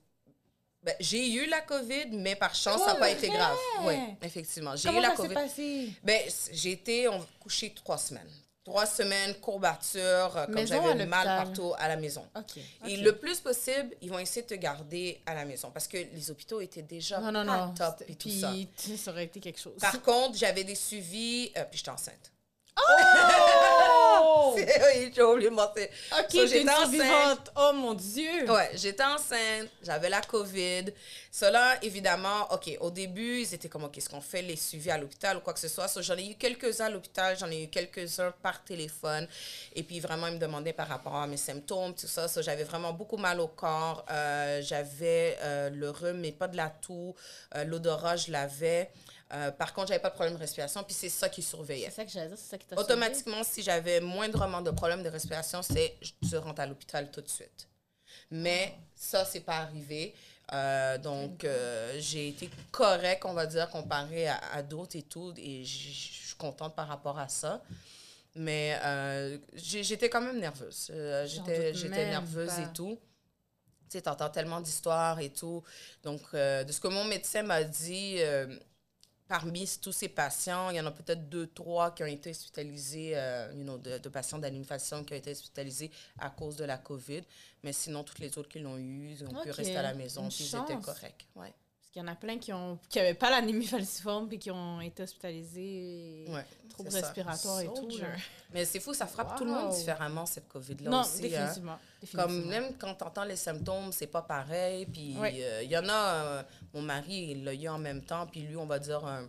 ben, j'ai eu la COVID, mais par chance, ça n'a pas été grave. Oui, effectivement. J'ai eu la ça s'est COVID. passé? Ben, j'ai été on, couchée trois semaines. Trois semaines, courbature, euh, comme j'avais mal partout à la maison. OK. Et le plus possible, ils vont essayer de te garder à la maison parce que les hôpitaux étaient déjà Non, non, non. top et tout ça. Ça aurait été quelque chose. Par contre, j'avais des suivis, euh, puis j'étais enceinte. Oh! oui, j'ai oublié de mentir. OK, So, j'étais enceinte. Oh, mon Dieu! Ouais, j'étais enceinte, j'avais la COVID. Cela, évidemment, OK, au début, ils étaient comme, OK, est-ce qu'on fait les suivis à l'hôpital ou quoi que ce soit? So, j'en ai eu quelques-uns à l'hôpital, j'en ai eu quelques-uns par téléphone. Et puis, vraiment, ils me demandaient par rapport à mes symptômes, tout ça. So, j'avais vraiment beaucoup mal au corps. Euh, j'avais euh, le rhume, mais pas de la toux. Euh, L'odorat, je l'avais. Euh, par contre, j'avais pas de problème de respiration, puis c'est ça qui surveillait. C'est ça que j'allais dire, c'est ça qui t'a Automatiquement, si j'avais moindrement de problème de respiration, c'est je rentre à l'hôpital tout de suite. Mais ça, c'est pas arrivé. Euh, donc, euh, j'ai été correct, on va dire, comparé à, à d'autres et tout. Et je suis contente par rapport à ça. Mais j'étais quand même nerveuse. J'étais nerveuse pas. et tout. Tu sais, t'entends tellement d'histoires et tout. Donc, euh, de ce que mon médecin m'a dit, euh, parmi tous ces patients, il y en a peut-être deux, trois qui ont été hospitalisés, euh, you know, de, de patients d'animation qui ont été hospitalisés à cause de la COVID. Mais sinon, toutes les autres qui l'ont eu, ils ont pu rester à la maison, puis ils étaient corrects. Ouais. Parce qu'il y en a plein qui ont qui pas l'anémie falciforme puis qui ont été hospitalisés. Ouais, Troubles respiratoires et tout. Là. Mais c'est fou, ça frappe tout le monde différemment, cette COVID-là Non, aussi. hein. définitivement. Comme même quand tu entends les symptômes, c'est pas pareil. Puis Ouais. euh, il y en a, euh, mon mari, il l'a eu en même temps. Puis lui, on va dire un,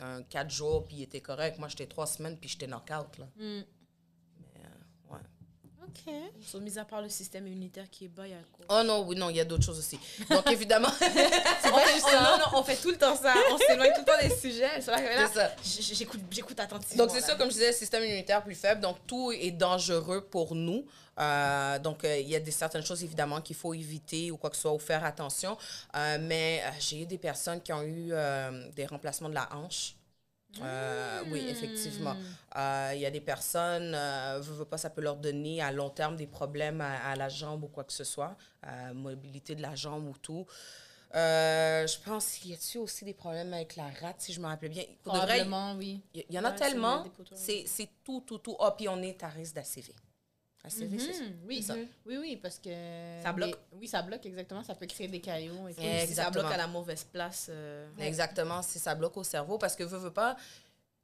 un quatre jours, puis il était correct. Moi, j'étais trois semaines, puis j'étais knock-out. Là. Hmm. OK. So, mis à part le système immunitaire qui est bas, il y a quoi? Oh non, oui, non, il y a d'autres choses aussi. Donc évidemment, on, fait- non, non, on fait tout le temps ça. On s'éloigne tout le temps des sujets. C'est c'est ça. j'écoute, j'écoute attentivement. Donc, c'est ça, comme je disais, système immunitaire plus faible. Donc, tout est dangereux pour nous. Euh, donc, euh, il y a des, certaines choses, évidemment, qu'il faut éviter ou quoi que ce soit, ou faire attention. Euh, mais j'ai eu des personnes qui ont eu des remplacements de la hanche. Euh, Oui, effectivement. Euh, Il y a des personnes, euh, veux pas, ça peut leur donner à long terme des problèmes à, à la jambe ou quoi que ce soit, mobilité de la jambe ou tout. Je pense qu'il y a aussi des problèmes avec la rate, si je me rappelle bien? De vrai, Probablement, oui. il y, y en a Ouais, tellement. C'est c'est tout, tout, tout. Ah, puis on est à risque d'ACV. ACV, c'est ça. Mhm, oui, ça. oui, oui, parce que... Ça bloque. les- oui, ça bloque, exactement. Ça peut créer des caillots et tout. Si ça Exactement. bloque à la mauvaise place. euh, Exactement, si ça bloque au cerveau. Parce que, veux, veux pas,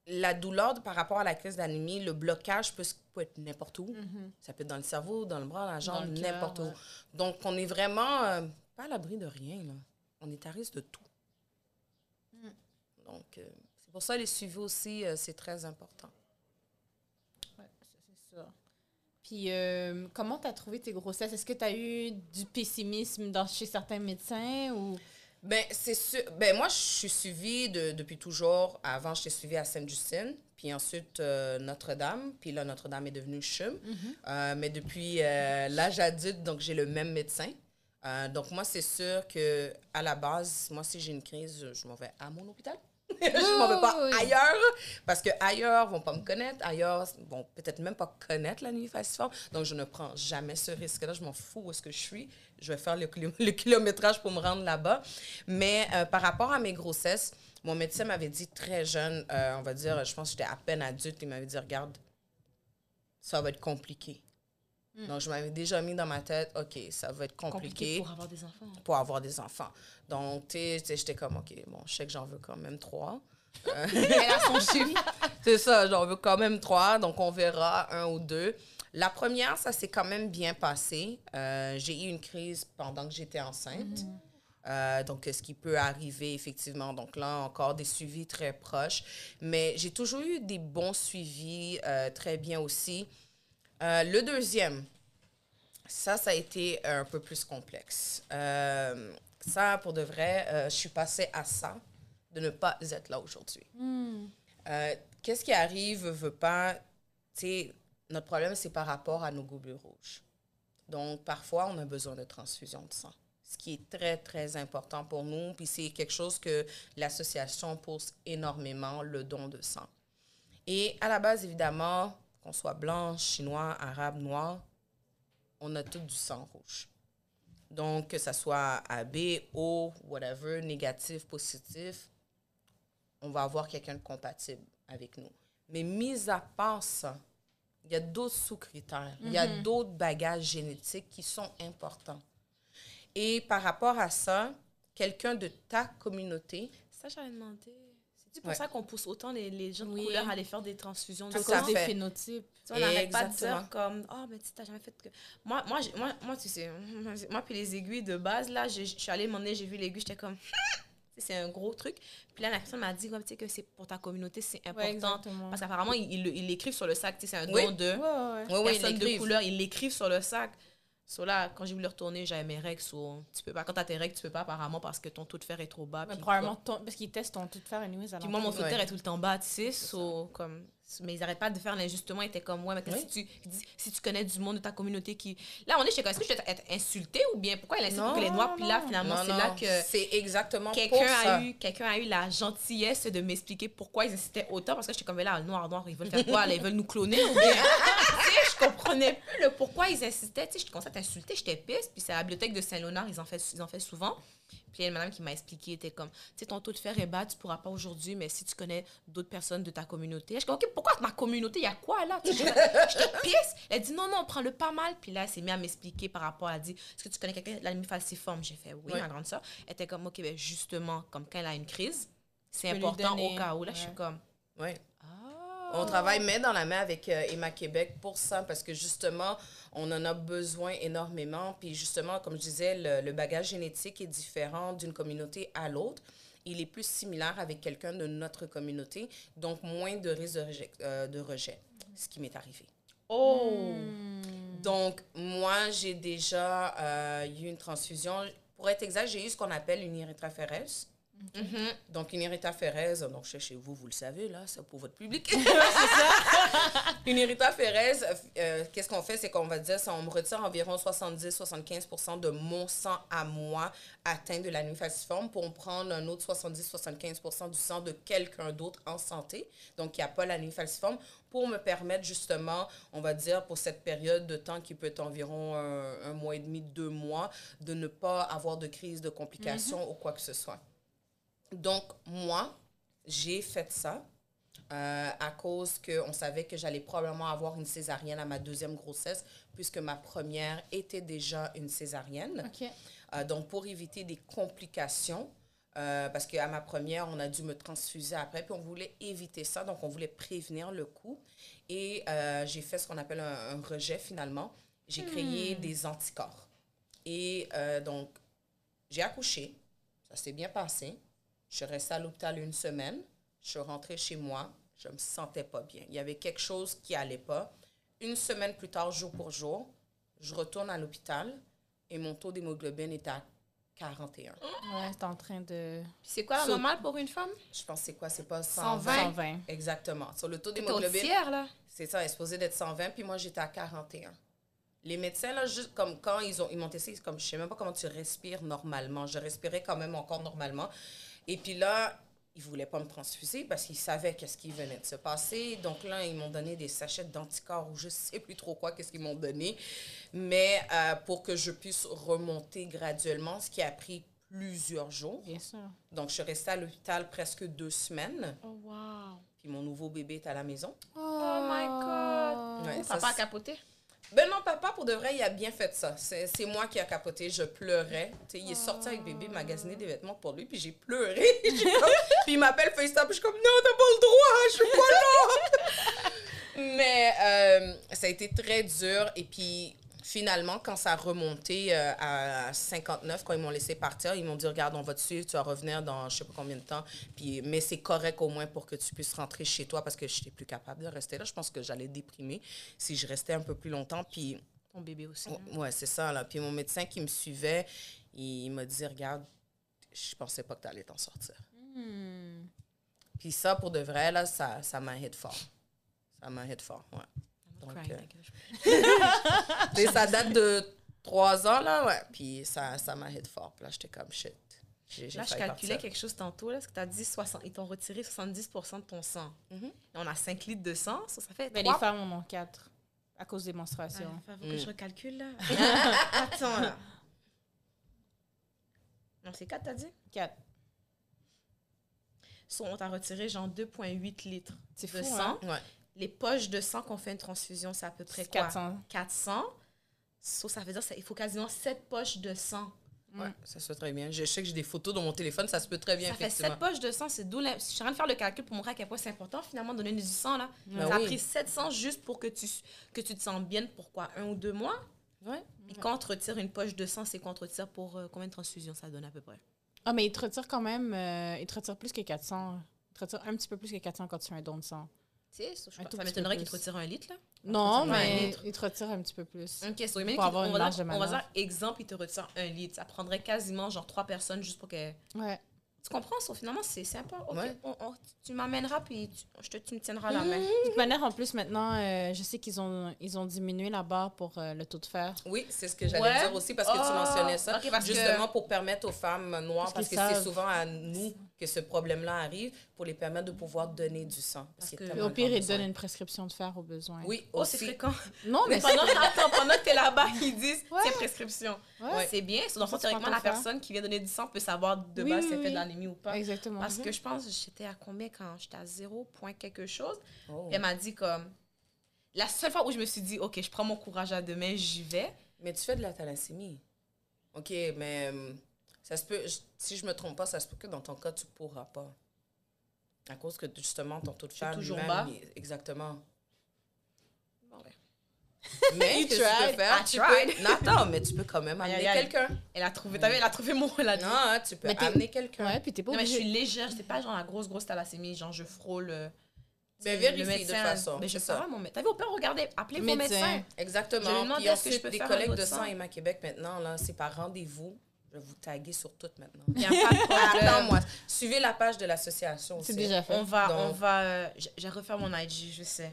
la douleur par rapport à la crise d'anémie, le blocage peut, peut être n'importe où. Mhm. Ça peut être dans le cerveau, dans le bras, dans la jambe, n'importe où. ouais. Donc, on est vraiment euh, pas à l'abri de rien. Là. On est à risque de tout. Mm. Donc, euh, c'est pour ça les suivis aussi, euh, c'est très important. Ouais, ça, c'est ça. Puis, euh, comment tu as trouvé tes grossesses? Est-ce que tu as eu du pessimisme dans, chez certains médecins ou... Ben, c'est sûr. Ben, moi, je suis suivie de- depuis toujours. Avant, j'étais suivie à Sainte-Justine, puis ensuite euh, Notre-Dame. Puis là, Notre-Dame est devenue CHUM. Euh, mais depuis l'âge adulte, donc j'ai le même médecin. Donc, moi, c'est sûr que à la base, moi, si j'ai une crise, je m'en vais à mon hôpital. je m'en vais pas oui, oui. ailleurs parce que ailleurs vont pas me connaître ailleurs vont peut-être même pas connaître la nuit falciforme donc je ne prends jamais ce risque là je m'en fous où est-ce que je suis. Je vais faire le kilométrage pour me rendre là-bas. Mais euh, par rapport à mes grossesses mon médecin m'avait dit très jeune euh, on va dire je pense que j'étais à peine adulte il m'avait dit regarde ça va être compliqué Mm. Donc, je m'avais déjà mis dans ma tête, OK, ça va être compliqué, pour avoir des enfants. Pour avoir des enfants. Donc, tu sais, j'étais comme, OK, bon, je sais que j'en veux quand même trois. Elle a son chiffre. C'est ça, j'en veux quand même trois, donc on verra un ou deux. La première, ça s'est quand même bien passé. Euh, j'ai eu une crise pendant que j'étais enceinte. Mm. Euh, donc, ce qui peut arriver, effectivement. Donc là, encore des suivis très proches. Mais j'ai toujours eu des bons suivis, euh, très bien aussi. Le deuxième, ça, ça a été un peu plus complexe. ça, pour de vrai, je suis passée à ça, de ne pas être là aujourd'hui. Mm. Qu'est-ce qui arrive, veut pas, tu sais, notre problème, c'est par rapport à nos globules rouges. Donc, parfois, on a besoin de transfusion de sang, ce qui est très, très important pour nous. Puis, c'est quelque chose que l'association pousse énormément, le don de sang. Et à la base, évidemment, qu'on soit blanc, chinois, arabe, noir, on a tout du sang rouge. Donc, que ce soit AB, O, whatever, négatif, positif, on va avoir quelqu'un de compatible avec nous. Mais mis à part ça, il y a d'autres sous-critères. Il y a mhm. d'autres bagages génétiques qui sont importants. Et par rapport à ça, quelqu'un de ta communauté. Ça, j'avais demandé. C'est pour ça qu'on pousse autant les, les gens de couleur à aller faire des transfusions de cause des phénotypes. Tu on n'arrête pas de dire comme Oh, mais tu n'as jamais fait que. Moi, moi, moi, moi, tu sais, moi, puis les aiguilles de base, là, je suis allée demander, j'ai vu l'aiguille, j'étais comme c'est un gros truc. Puis là, la personne m'a dit tu sais, que c'est pour ta communauté, c'est important. parce qu'apparemment, ils l'écrivent sur le sac. C'est un don de oui. personnes de couleur. Ils l'écrivent sur le sac. So là, quand j'ai voulu retourner, j'avais mes règles. So, tu peux pas. Quand tu as tes règles, tu peux pas apparemment parce que ton taux de fer est trop bas. probablement parce qu'ils testent ton taux de fer. Anyways, puis moi, mon taux de fer est tout le temps bas, tu sais. So, comme mais ils n'arrêtent pas de faire l'injustement. Ils étaient comme, ouais, mais si, tu, si tu connais du monde de ta communauté qui. Là, on est chez est-ce que je vais être insultée ou bien pourquoi elle insulte que les Noirs? Puis là, finalement, c'est là que. C'est exactement quelqu'un a eu Quelqu'un a eu la gentillesse de m'expliquer pourquoi ils insistaient autant. Parce que j'étais comme, là, noir, noir, ils veulent faire quoi? ils veulent nous cloner ou bien? je comprenais plus le pourquoi ils insistaient. Tu sais, je commençais à t'insulter, j'étais pisse. Puis c'est à la bibliothèque de Saint-Léonard, ils en font ils en fait souvent. Puis il y a une madame qui m'a expliqué, était comme, tu sais, ton taux de fer est bas, tu pourras pas aujourd'hui, mais si tu connais d'autres personnes de ta communauté. Je dis, OK, pourquoi ma communauté, il y a quoi là? Je te pisse. Elle dit, non, non, prends-le pas mal. Puis là, elle s'est mise à m'expliquer par rapport, elle dit, est-ce que tu connais quelqu'un? De l'anémie falciforme? J'ai fait, oui, ma grande soeur. Elle était comme, OK, ben justement, comme quand elle a une crise, c'est important au cas où. Là, je suis comme, oui. On travaille main dans la main avec euh, Emma Québec pour ça, parce que justement, on en a besoin énormément. Puis justement, comme je disais, le, bagage génétique est différent d'une communauté à l'autre. Il est plus similaire avec quelqu'un de notre communauté, donc moins de risque de rejet, euh, de rejet ce qui m'est arrivé. Oh! Donc, moi, j'ai déjà euh, eu une transfusion. Pour être exact, j'ai eu ce qu'on appelle une érythrophérèse. Mhm. Donc, une érythrophérèse, donc chez vous, vous le savez, là, c'est pour votre public. c'est ça. une érythrophérèse, euh, qu'est-ce qu'on fait? C'est qu'on va dire, ça, on me retire environ 70-75% de mon sang à moi atteint de l'anémie falciforme pour prendre un autre 70-75% du sang de quelqu'un d'autre en santé, donc qui n'a pas l'anémie falciforme, pour me permettre justement, on va dire, pour cette période de temps qui peut être environ un, mois et demi, deux mois, de ne pas avoir de crise, de complications mhm. ou quoi que ce soit. Donc, moi, j'ai fait ça euh, à cause qu'on savait que j'allais probablement avoir une césarienne à ma deuxième grossesse, puisque ma première était déjà une césarienne. Euh, donc, pour éviter des complications, euh, parce qu'à ma première, on a dû me transfuser après, puis on voulait éviter ça, donc on voulait prévenir le coup. Et j'ai fait ce qu'on appelle un, rejet finalement. J'ai créé hmm. des anticorps. Et donc, j'ai accouché, ça s'est bien passé. Je suis restée à l'hôpital une semaine. Je suis rentrée chez moi. Je ne me sentais pas bien. Il y avait quelque chose qui n'allait pas. Une semaine plus tard, jour pour jour, je retourne à l'hôpital et mon taux d'hémoglobine est à 41. Ouais, c'est en train de. c'est quoi la normale pour une femme? Je pense que c'est quoi? C'est pas 120? 120. Exactement. Sur le taux d'hémoglobine. là? C'est ça, est supposé d'être 120, puis moi j'étais à 41. Les médecins, là, juste comme quand ils ont ils m'ont testé, comme je sais même pas comment tu respires normalement. Je respirais quand même encore normalement. Et puis là, ils ne voulaient pas me transfuser parce qu'ils savaient qu'est-ce qui venait de se passer. Donc là, ils m'ont donné des sachets d'anticorps ou je ne sais plus trop quoi, qu'est-ce qu'ils m'ont donné. Mais euh, pour que je puisse remonter graduellement, ce qui a pris plusieurs jours. Bien sûr. Donc, je suis restée à l'hôpital presque deux semaines. Oh, wow. Puis mon nouveau bébé est à la maison. Oh, my God. Ouais, Papa a capoté? Ben non, papa, pour de vrai, il a bien fait ça. C'est moi qui a capoté. Je pleurais. Il est sorti avec bébé magasiner des vêtements pour lui, puis j'ai pleuré. Puis il m'appelle FaceTime, je suis comme, non, t'as pas le droit, je suis pas là. Mais euh, ça a été très dur. Et puis, finalement, quand ça a remonté euh, à 59, quand ils m'ont laissé partir, ils m'ont dit, regarde, on va te suivre, tu vas revenir dans je sais pas combien de temps. Puis, mais c'est correct au moins pour que tu puisses rentrer chez toi parce que je n'étais plus capable de rester là. Je pense que j'allais déprimer si je restais un peu plus longtemps. Puis, Ton bébé aussi. Ouais, Ouais, c'est ça. Là. Puis mon médecin qui me suivait, il m'a dit Regarde, je pensais pas que tu allais t'en sortir. Hmm. Puis ça, pour de vrai, là, ça ça m'a hit fort. Ça m'a hit fort, ouais. Donc, euh, ça date de trois ans, là, ouais. Puis ça ça m'a hit fort. Puis là, j'étais comme shit. J'ai, j'ai Là, je calculais partir. quelque chose tantôt, là, parce que tu as dit 60, ils t'ont retiré 70 de ton sang. Mhm. Et on a 5 litres de sang, ça, ça fait Ben, les trois- femmes en ont quatre à cause des Ah, menstruations. faut que Mm. je recalcule, là. Attends, là. Non, c'est 4, t'as dit? Quatre. So, on t'a retiré genre 2,8 litres C'est de fou, sang. hein? Ouais. Les poches de sang qu'on fait une transfusion, c'est à peu près quoi? 400. 400. So, ça veut dire qu'il faut quasiment 7 poches de sang. Ouais, ça se fait très bien. Je sais que j'ai des photos dans mon téléphone, ça se peut très bien, ça fait effectivement. 7 poches de sang, c'est d'où la... Je suis en train de faire le calcul pour montrer à quel point c'est important, finalement, de donner du sang, là. Ben ça a oui. pris 700 juste pour que tu, que tu te sens bien pour quoi? Un ou deux mois? Ouais. Et quand on te retire une poche de sang, c'est qu'on te retire pour euh, combien de transfusions ça donne à peu près? Ah, mais ils te retirent quand même. euh, ils te retirent plus que 400. Ils te retirent un petit peu plus que 400 quand tu fais un don de sang. Tu sais, ça, je tout ça m'étonnerait qu'ils te plus. retirent un litre, là? Non, retire mais litre. ils te retirent un petit peu plus. Ok, so, Pour avoir on, une va dire, on va dire, exemple, ils te retirent un litre. Ça prendrait quasiment genre trois personnes juste pour que. Ouais. Tu comprends? So, finalement, c'est sympa. Ok, Ouais. on- on- tu m'amèneras, puis tu, je te, tu me tiendras la main. De toute manière, en plus, maintenant, euh, je sais qu'ils ont, ils ont diminué la barre pour euh, le taux de fer. Oui, c'est ce que j'allais Ouais. dire aussi parce que tu Ah, mentionnais ça. ok, parce que- justement pour permettre aux femmes noires, Parce parce, que c'est souvent à nous que ce problème-là arrive, pour les permettre de pouvoir donner du sang. Parce, Parce que- au pire, ils donnent une prescription de fer au besoin. Oui, Oh, c'est aussi. fréquent. Non, mais Mais pendant, attends, pendant que t'es là-bas, ils disent Ouais. c'est prescription. Ouais. C'est bien. So, dans le tu théoriquement, la personne qui vient donner du sang peut savoir de Oui, base oui, si elle fait oui. de l'anémie ou pas. Exactement. Parce que je pense que j'étais à combien quand j'étais à 0 point quelque chose. Oh. Elle m'a dit comme. La seule fois où je me suis dit, OK, je prends mon courage à deux mains, j'y vais. Mais tu fais de la thalassémie. OK, mais euh, ça se peut, je- si je me trompe pas, ça se peut que dans ton cas, tu pourras pas. À cause que justement, ton taux de fer toujours bas. Exactement. Bon, ouais. Mais que tu tried. peux faire? I Tu tried. peux... Non, attends, mais tu peux quand même amener quelqu'un. Elle a trouvé, t'as vu, elle a trouvé mon. Dit. Non, hein, tu peux Mais amener quelqu'un. Ouais, puis t'es pas Non, mais je suis légère, c'est pas genre la grosse, grosse thalassémie, genre je frôle. euh, Mais vérifie de façon, Mais je sais pas, mon médecin. T'as vu, au pire, regardez, appelez vos Médecin. Je Exactement. vais lui demander Puis est-ce que je peux un collègues de sang sang. Emma Québec maintenant, là, c'est par rendez-vous. Je vais vous taguer sur tout maintenant. Il y a pas de problème. Attends-moi. Suivez la page de l'association aussi. C'est déjà fait. On va, on va. euh, j'ai- refait mon IG, je sais.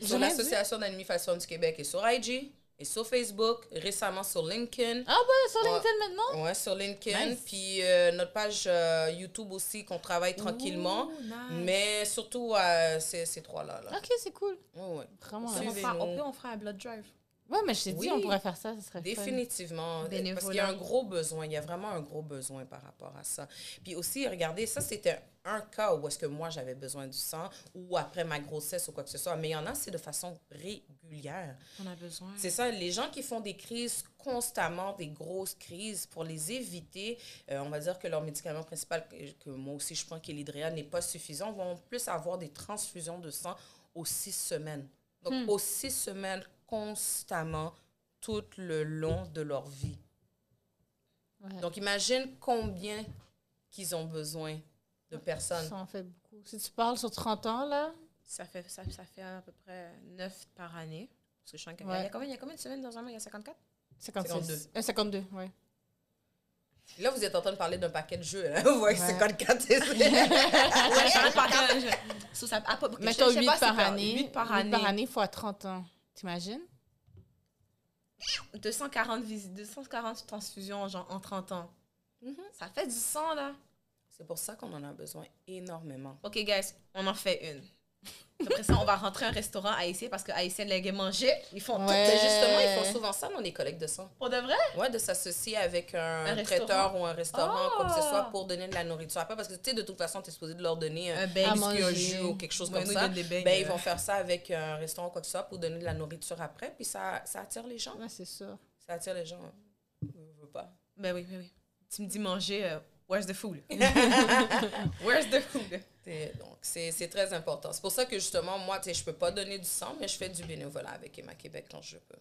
Sur J'ai l'association d'anémie facion du Québec et sur IG et sur Facebook, récemment sur LinkedIn. Ah ouais, sur Ouais. LinkedIn maintenant? Ouais, sur LinkedIn. Nice. Puis euh, notre page euh, YouTube aussi qu'on travaille tranquillement. Nice. Mais surtout euh, ces, ces trois-là. Là. Ok, c'est cool. Ouais, ouais. Vraiment. On, fera, Suivez-nous. on peut, on fera un blood drive. Ouais, mais je t'ai dit, Oui. on pourrait faire ça, ce serait fun. Définitivement. Parce qu'il y a un gros besoin. Il y a vraiment un gros besoin par rapport à ça. Puis aussi, regardez, ça, c'était un cas où est-ce que moi, j'avais besoin du sang ou après ma grossesse ou quoi que ce soit. Mais il y en a, c'est de façon régulière. On a besoin. C'est ça, les gens qui font des crises constamment, des grosses crises, pour les éviter, euh, on va dire que leur médicament principal, que, que moi aussi je prends, qui est l'hydréal, n'est pas suffisant, vont plus avoir des transfusions de sang aux six semaines. Donc, aux six semaines, constamment, tout le long de leur vie. Ouais. Donc, imagine combien qu'ils ont besoin de personnes. Ça en fait beaucoup. Si tu parles sur 30 ans, là, Ça fait, ça, ça fait à peu près 9 par année. Parce que je sens qu'il y, Ouais. a combien, il y a combien de semaines dans un mois? Il y a 54? 56. 52. Euh, 52, ouais. Là, vous êtes en train de parler d'un paquet de jeux. Là. Vous voyez, Ouais. 54, c'est ça. ouais, j'arrête pas de- So, ça, à peu- je- Mettons je sais 8 pas, c'est par quoi, année. 8 par 8 année. par année fois 30 ans. T'imagines? 240, vis- 240 transfusions genre, en 30 ans. Mhm. Ça fait du sang, là. C'est pour ça qu'on en a besoin énormément. OK, guys, on en fait une. Après ça, on va rentrer à un restaurant haïtien parce que haïtien les manger. Ils font tout. Ouais. Mais justement, ils font souvent ça dans les collectes de sang. Pour de vrai? Ouais, de s'associer avec un, Un traiteur ou un restaurant, quoi que ce Ah. soit, pour donner de la nourriture après. Parce que, tu sais, de toute façon, tu es supposé de leur donner un. À biscuit, un manger. jus ou quelque chose Ouais, comme ça. beignes, Ben, ils euh. vont faire ça avec un restaurant ou quoi que ce soit pour donner de la nourriture après. Puis ça, ça attire les gens. Ouais, c'est ça. Ça attire les gens. Je veux pas. Ben oui, ben oui. Tu me dis manger, euh, where's the food? where's the food? C'est- Donc, c'est c'est très important. C'est pour ça que, justement, moi, je peux pas donner du sang, mais je fais du bénévolat avec Emma Québec quand je peux.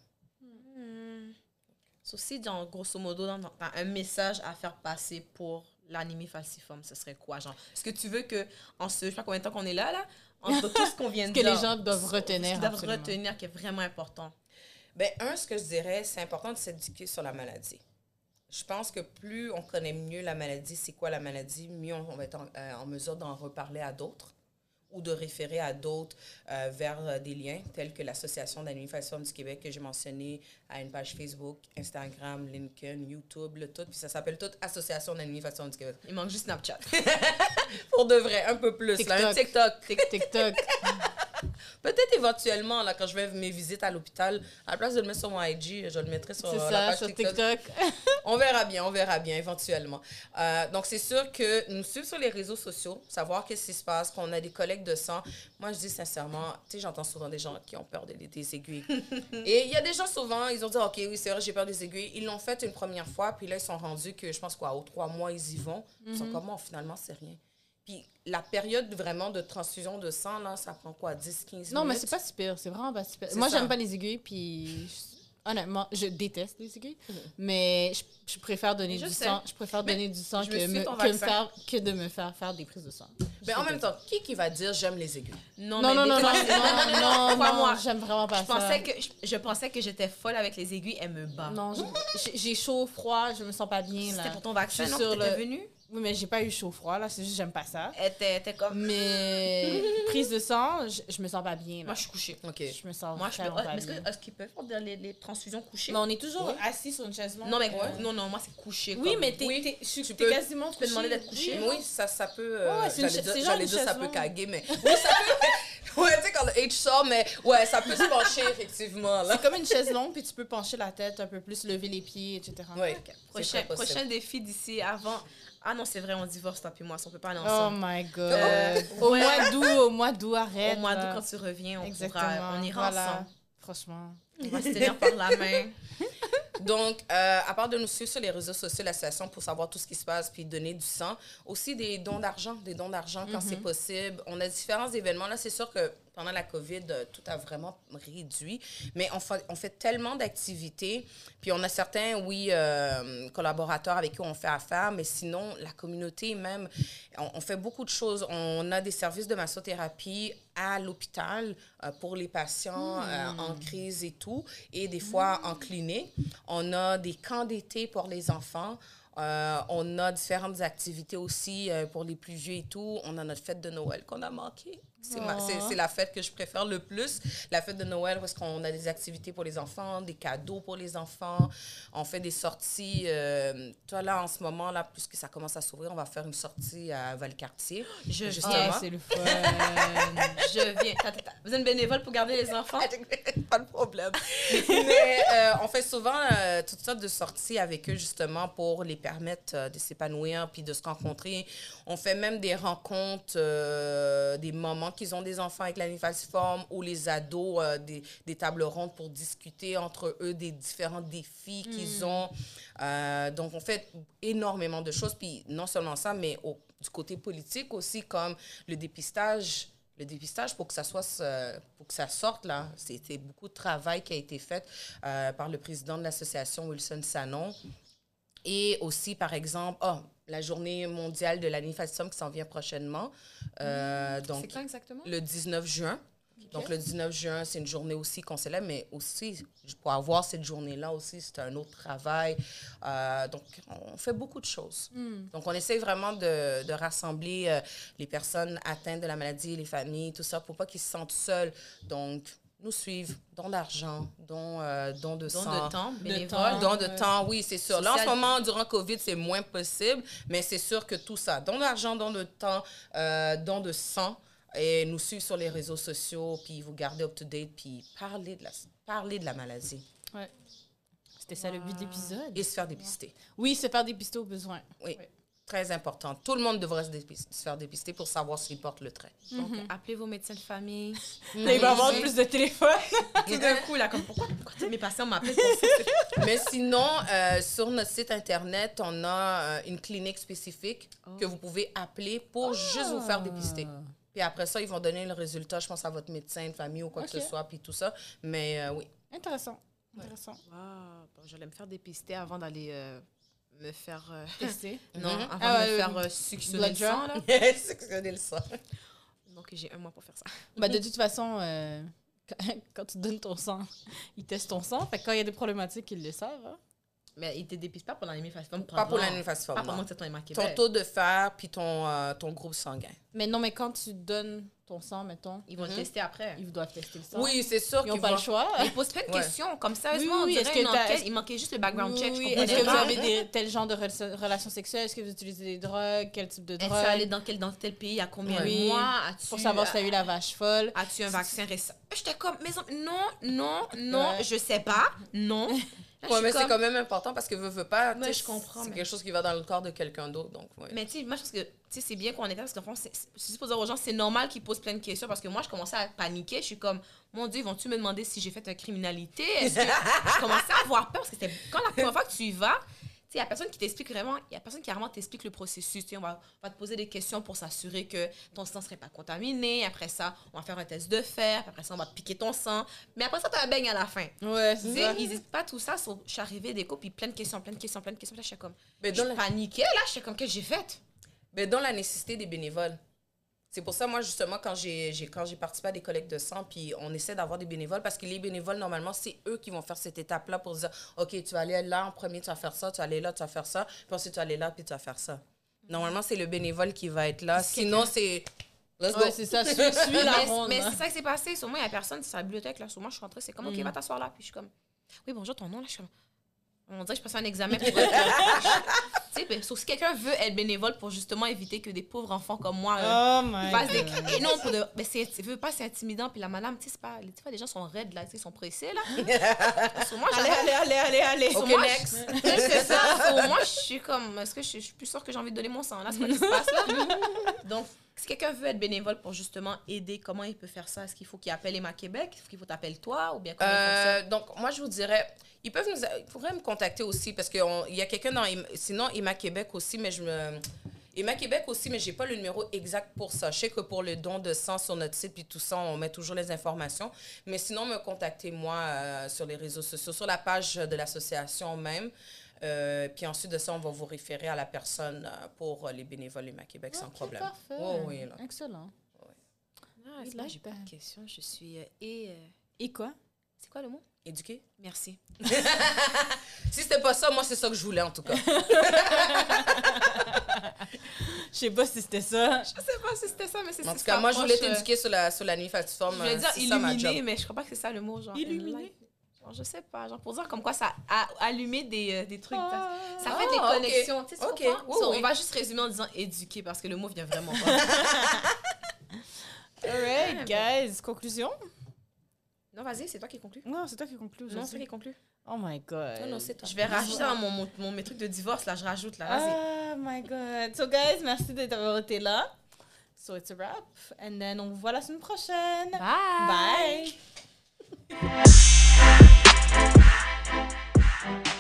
So, si, dans, grosso modo, dans, dans un message à faire passer pour l'anémie falciforme, ce serait quoi? Genre, est-ce que tu veux que, en ce, je sais pas combien de temps qu'on est là, là, entre tout ce qu'on vient de que dire, les gens doivent retenir, Ce qu'ils doivent absolument. retenir qui est vraiment important. Ben, un, ce que je dirais, c'est important de s'éduquer sur la maladie. Je pense que plus on connaît mieux la maladie, c'est quoi la maladie, mieux on, va être en, euh, en mesure d'en reparler à d'autres ou de référer à d'autres euh, vers euh, des liens tels que l'Association falciforme du Québec que j'ai mentionné à une page Facebook, Instagram, LinkedIn, YouTube, le tout. Puis ça s'appelle tout Association falciforme du Québec. Il manque juste Snapchat. Pour de vrai, un peu plus. Là, un TikTok. TikTok. Peut-être éventuellement, là, quand je vais mes visites à l'hôpital, à la place de le mettre sur mon IG, je le mettrai sur euh, la ça, page sur TikTok. TikTok. On verra bien, on verra bien éventuellement. Euh, donc, c'est sûr que nous suivre sur les réseaux sociaux, savoir qu'est-ce qui se passe, qu'on a des collègues de sang. Moi, je dis sincèrement, tu sais, j'entends souvent des gens qui ont peur des, des aiguilles. Et il y a des gens souvent, ils ont dit, OK, oui, c'est vrai, j'ai peur des aiguilles. Ils l'ont fait une première fois, puis là, ils sont rendus que, je pense quoi, aux trois mois, ils y vont. Ils sont comme, moi, finalement, c'est rien. Puis la période vraiment de transfusion de sang, là, ça prend quoi, 10, 15 minutes? Non, mais c'est pas si pire. C'est vraiment pas si pire. C'est Moi, j'aime pas les aiguilles, puis je- honnêtement, je déteste les aiguilles. Mhm. Mais je, je préfère donner Je du sais. sang. Je préfère Mais donner du sang je que, me suis me, ton que, me vaccin. faire, que de me faire faire des prises de sang. Mais en même temps, qui qui va dire j'aime les aiguilles? Non, Non, mais non, non, non, non, non, non, j'aime vraiment pas Je pensais ça. que, je, je pensais que j'étais folle avec les aiguilles, elle me bat. Non, je- j'ai- chaud, froid, je me sens pas bien, là. C'était pour ton vaccin, non? sur le- venue? Oui, mais j'ai pas eu chaud, froid, là. C'est juste, j'aime pas ça. Elle était, elle était comme... Mais prise de sang, je, je me sens pas bien, là. Moi, je suis couchée. OK. Je me sens Moi, je peux... pas Est-ce bien. que- est-ce qu'ils peuvent faire les, les transfusions couchées? Mais on est toujours Oui. assis sur une chaise longue. Non, mais Ouais. non, non, moi, c'est couché. Oui, comme- mais t'es Oui, t'es- je suis- tu t'es peux- quasiment peux demander d'être couché. Oui. Oui, ça, ça peut. euh, Ouais, ouais, c'est une j'allais dire, dire ça peut caguer, mais. Oui, ça peut. ouais, tu sais, quand le H sort, mais ouais, ça peut se pencher, effectivement. C'est comme une chaise longue, puis tu peux pencher la tête un peu plus, lever les pieds, etc. Prochain défi d'ici avant... Ah non, c'est vrai, on divorce, toi puis moi, si on peut pas aller Oh ensemble. my god. Euh, au ouais. mois d'août, au mois d'août, arrête. Au mois d'août, quand tu reviens, on, Exactement. pourra, on ira voilà. ensemble. Franchement. On va se tenir par la main. Donc, euh, à part de nous suivre sur les réseaux sociaux, l'association pour savoir tout ce qui se passe puis donner du sang, aussi des dons d'argent, des dons d'argent quand c'est possible. On a différents événements. Là, c'est sûr que pendant la COVID, euh, tout a vraiment réduit, mais on fait, on fait tellement d'activités. Puis on a certains, oui, euh, collaborateurs avec qui on fait affaire, mais sinon, la communauté même, on, on fait beaucoup de choses. On a des services de massothérapie à l'hôpital euh, pour les patients euh, en crise et tout, et des fois en clinique. On a des camps d'été pour les enfants. Euh, on a différentes activités aussi euh, pour les plus vieux et tout. On a notre fête de Noël qu'on a manqué. C'est ma- c'est- Oh. la fête que je préfère le plus. La fête de Noël parce qu'on a des activités pour les enfants, des cadeaux pour les enfants. On fait des sorties. euh, toi, là, en ce moment, là, puisque ça commence à s'ouvrir, on va faire une sortie à Valcartier. Je Justement. viens. Ah, c'est le fun. Je viens. Vous êtes une bénévole pour garder les enfants? pas de problème. Mais euh, on fait souvent euh, toutes sortes de sorties avec eux, justement, pour les permettre euh, de s'épanouir puis de se rencontrer. On fait même des rencontres, des moments qu'ils ont des enfants avec l'anémie falciforme ou les ados, euh, des, des tables rondes pour discuter entre eux des différents défis qu'ils ont. Euh, donc, on fait énormément de choses. Puis, non seulement ça, mais au, du côté politique aussi, comme le dépistage. Le dépistage, pour que ça soit, euh, pour que ça sorte, là, c'était beaucoup de travail qui a été fait euh, par le président de l'association Wilson Sanon. Et aussi, par exemple, oh, la journée mondiale de falciforme qui s'en vient prochainement. Euh, donc, C'est quand exactement? le 19 juin. Donc, le 19 juin, c'est une journée aussi qu'on célèbre, mais aussi, pour avoir cette journée-là aussi, c'est un autre travail. Euh, donc, on fait beaucoup de choses. Donc, on essaie vraiment de, de rassembler euh, les personnes atteintes de la maladie, les familles, tout ça, pour pas qu'ils se sentent seuls. Donc, nous suivre, dons d'argent, dons, euh, dons de Don sang. de temps, bénévole. temps. Don de temps, oui, c'est sûr. Là, en ce Social. moment, durant COVID, c'est moins possible, mais c'est sûr que tout ça, don d'argent, don de temps, euh, don de sang, Et nous suivre sur les réseaux sociaux, puis vous garder up-to-date, puis parler de, la, parler de la maladie Ouais. C'était ça le but de l'épisode? et se faire dépister. Oui, se faire dépister au besoin. Oui, très important. Tout le monde devrait se, faire dépister pour savoir s'il porte le trait. Donc, appelez vos médecins de famille. Là, il va avoir plus de téléphone. Tout d'un coup, là, comme pourquoi, pourquoi mes patients m'appellent pour ça? Mais sinon, euh, sur notre site internet, on a euh, une clinique spécifique que vous pouvez appeler pour juste vous faire dépister. Puis après ça, ils vont donner le résultat, je pense, à votre médecin de famille ou quoi que ce soit, puis tout ça. Mais euh, oui. Intéressant. Intéressant. Wow. Bon, j'allais me faire dépister avant d'aller euh, me faire. euh, Tester. Non, Mhm. avant Ah de me ouais, faire euh, suctionner le sang, là. Le sang. Donc, j'ai un mois pour faire ça. Bah, de toute façon, euh, quand, quand tu donnes ton sang, ils testent ton sang. Fait que quand il y a des problématiques, ils le savent. hein. Mais il te dépiste pas pendant les faciformes. Pas pour Pas l'anémphasiforme, pendant non. que es en Ton taux de fer, puis ton, euh, ton groupe sanguin. Mais non, mais quand tu donnes ton sang, mettons, Ils vont le tester après. ils doivent tester le sang. Oui, c'est sûr Ils n'ont pas vont... le choix. Ils posent plein de Ouais. questions. Comme ça, Oui, oui, est-ce que enquête. est-ce- Il manquait juste le background check. Oui, oui. Est-ce que vous pas. avez des, tel genre de rela- relations sexuelles? Est-ce que vous utilisez des drogues? Quel type de Est-ce drogue? que allé dans quel, dans tel pays, à combien Oui. de mois Pour savoir si tu as eu la vache folle. As-tu un vaccin récent? J'étais comme, mais non, non, non, Ouais. je sais pas, non. Ouais, mais c'est quand même important parce que veux, veux pas. Sais, je comprends, C'est mais- quelque chose qui va dans le corps de quelqu'un d'autre. Donc, ouais. Mais tu sais, moi, je pense que c'est bien qu'on est là parce que, dans le fond, c'est juste pour dire aux gens, c'est normal qu'ils posent plein de questions parce que moi, je commençais à paniquer. Je suis comme, mon Dieu, vont-tu me demander si j'ai fait une criminalité? Est-ce que je commençais à avoir peur? Parce que c'était quand la première fois que tu y vas, il y a personne qui t'explique vraiment, il y a personne qui vraiment t'explique le processus. On va, on va te poser des questions pour s'assurer que ton sang ne serait pas contaminé. Après ça, on va faire un test de fer. Après ça, on va te piquer ton sang. Mais après ça, tu as un beigne à la fin. Ouais, c'est ça. ils disent pas tout ça. so- Je suis arrivée des coups, puis plein de questions, plein de questions, plein de questions. Là, je suis comme, Mais je dans la- paniquais, là. Je suis comme, qu'est-ce que j'ai fait? Mais dans la nécessité des bénévoles. C'est pour ça, moi, justement, quand j'ai j'ai- quand j'ai participé à des collectes de sang, puis on essaie d'avoir des bénévoles, parce que les bénévoles, normalement, c'est eux qui vont faire cette étape-là pour dire, OK, tu vas aller là en premier, tu vas faire ça, tu vas aller là, tu vas faire ça, puis ensuite tu vas aller là, puis tu vas faire ça. Normalement, c'est le bénévole qui va être là. Sinon, c'est... Ouais, c'est ça. Suis, suis la mais, ronde. mais hein. c'est ça qui s'est passé. Sur moi, il n'y a personne, c'est la bibliothèque. Là. Sur moi, je suis rentrée, c'est comme, OK, Mm. va t'asseoir là. Puis je suis comme, oui, bonjour, ton nom. Là, je suis comme, on dirait que je passe un examen pour sais, ben, sauf si quelqu'un veut être bénévole pour justement éviter que des pauvres enfants comme moi. euh, Oh fassent des... Et non, pour de... mais c'est, tu veux pas, c'est intimidant. Puis la madame, tu sais, c'est pas. Des fois, les gens sont raides, là, tu sais, ils sont pressés, là. Sur moi, Allez, allez, allez, allez, allez. Sur OK, moi, next. je- c'est ça. Sur moi, je suis comme, est-ce que je, je suis plus sûre que j'ai envie de donner mon sang là, c'est quoi qui se passe là Donc, si quelqu'un veut être bénévole pour justement aider, comment il peut faire ça? Est-ce qu'il faut qu'il appelle Emma Québec? Est-ce qu'il faut t'appeler toi ou bien comment Euh, donc, moi, je vous dirais, ils peuvent nous, ils pourraient me contacter aussi parce qu'il y a quelqu'un dans, sinon, Emma Québec aussi, mais je me, Emma Québec aussi, mais j'ai pas le numéro exact pour ça. Je sais que pour le don de sang sur notre site puis tout ça, on met toujours les informations. Mais sinon, me contactez moi euh, sur les réseaux sociaux, sur la page de l'association même. Euh, puis ensuite de ça, on va vous référer à la personne euh, pour les bénévoles Emma Québec sans Ok, problème. Parfait. Oh, oui, là. Excellent. Ah, Il là, like j'ai pas de questions. Je suis euh, et euh, Et quoi? c'est quoi le mot? Éduqué? Merci. Si c'était pas ça, moi, c'est ça que je voulais en tout cas. Je sais pas si c'était ça. Je sais pas si c'était ça, mais c'est En c'est tout cas, ça moi, je voulais euh, t'éduquer sur la, sur la nuit Je falciforme. voulais dire ça job. mais je crois pas que c'est ça le mot. Genre, Illuminer? Genre, je sais pas. Genre, pour dire comme quoi ça a allumé des, euh, des trucs. Ah. Ça Ah, fait des ok. connexions. Tu sais, tu Ok, comprends? oui, So, oui. On va juste résumer en disant éduquer parce que le mot vient vraiment pas. Alright, guys. Conclusion? non, vas-y, c'est toi qui conclue. Non, c'est toi qui conclus Non, c'est toi qui conclue. Oh my god. Non, non, c'est toi. Je vais rajouter dans mon, mon, mon- mes trucs de divorce, là, je rajoute, là. Vas-y. Oh my god. So, guys, merci d'avoir été là. So, it's a wrap. And then, on vous voit la semaine prochaine. Bye! Bye. Thank you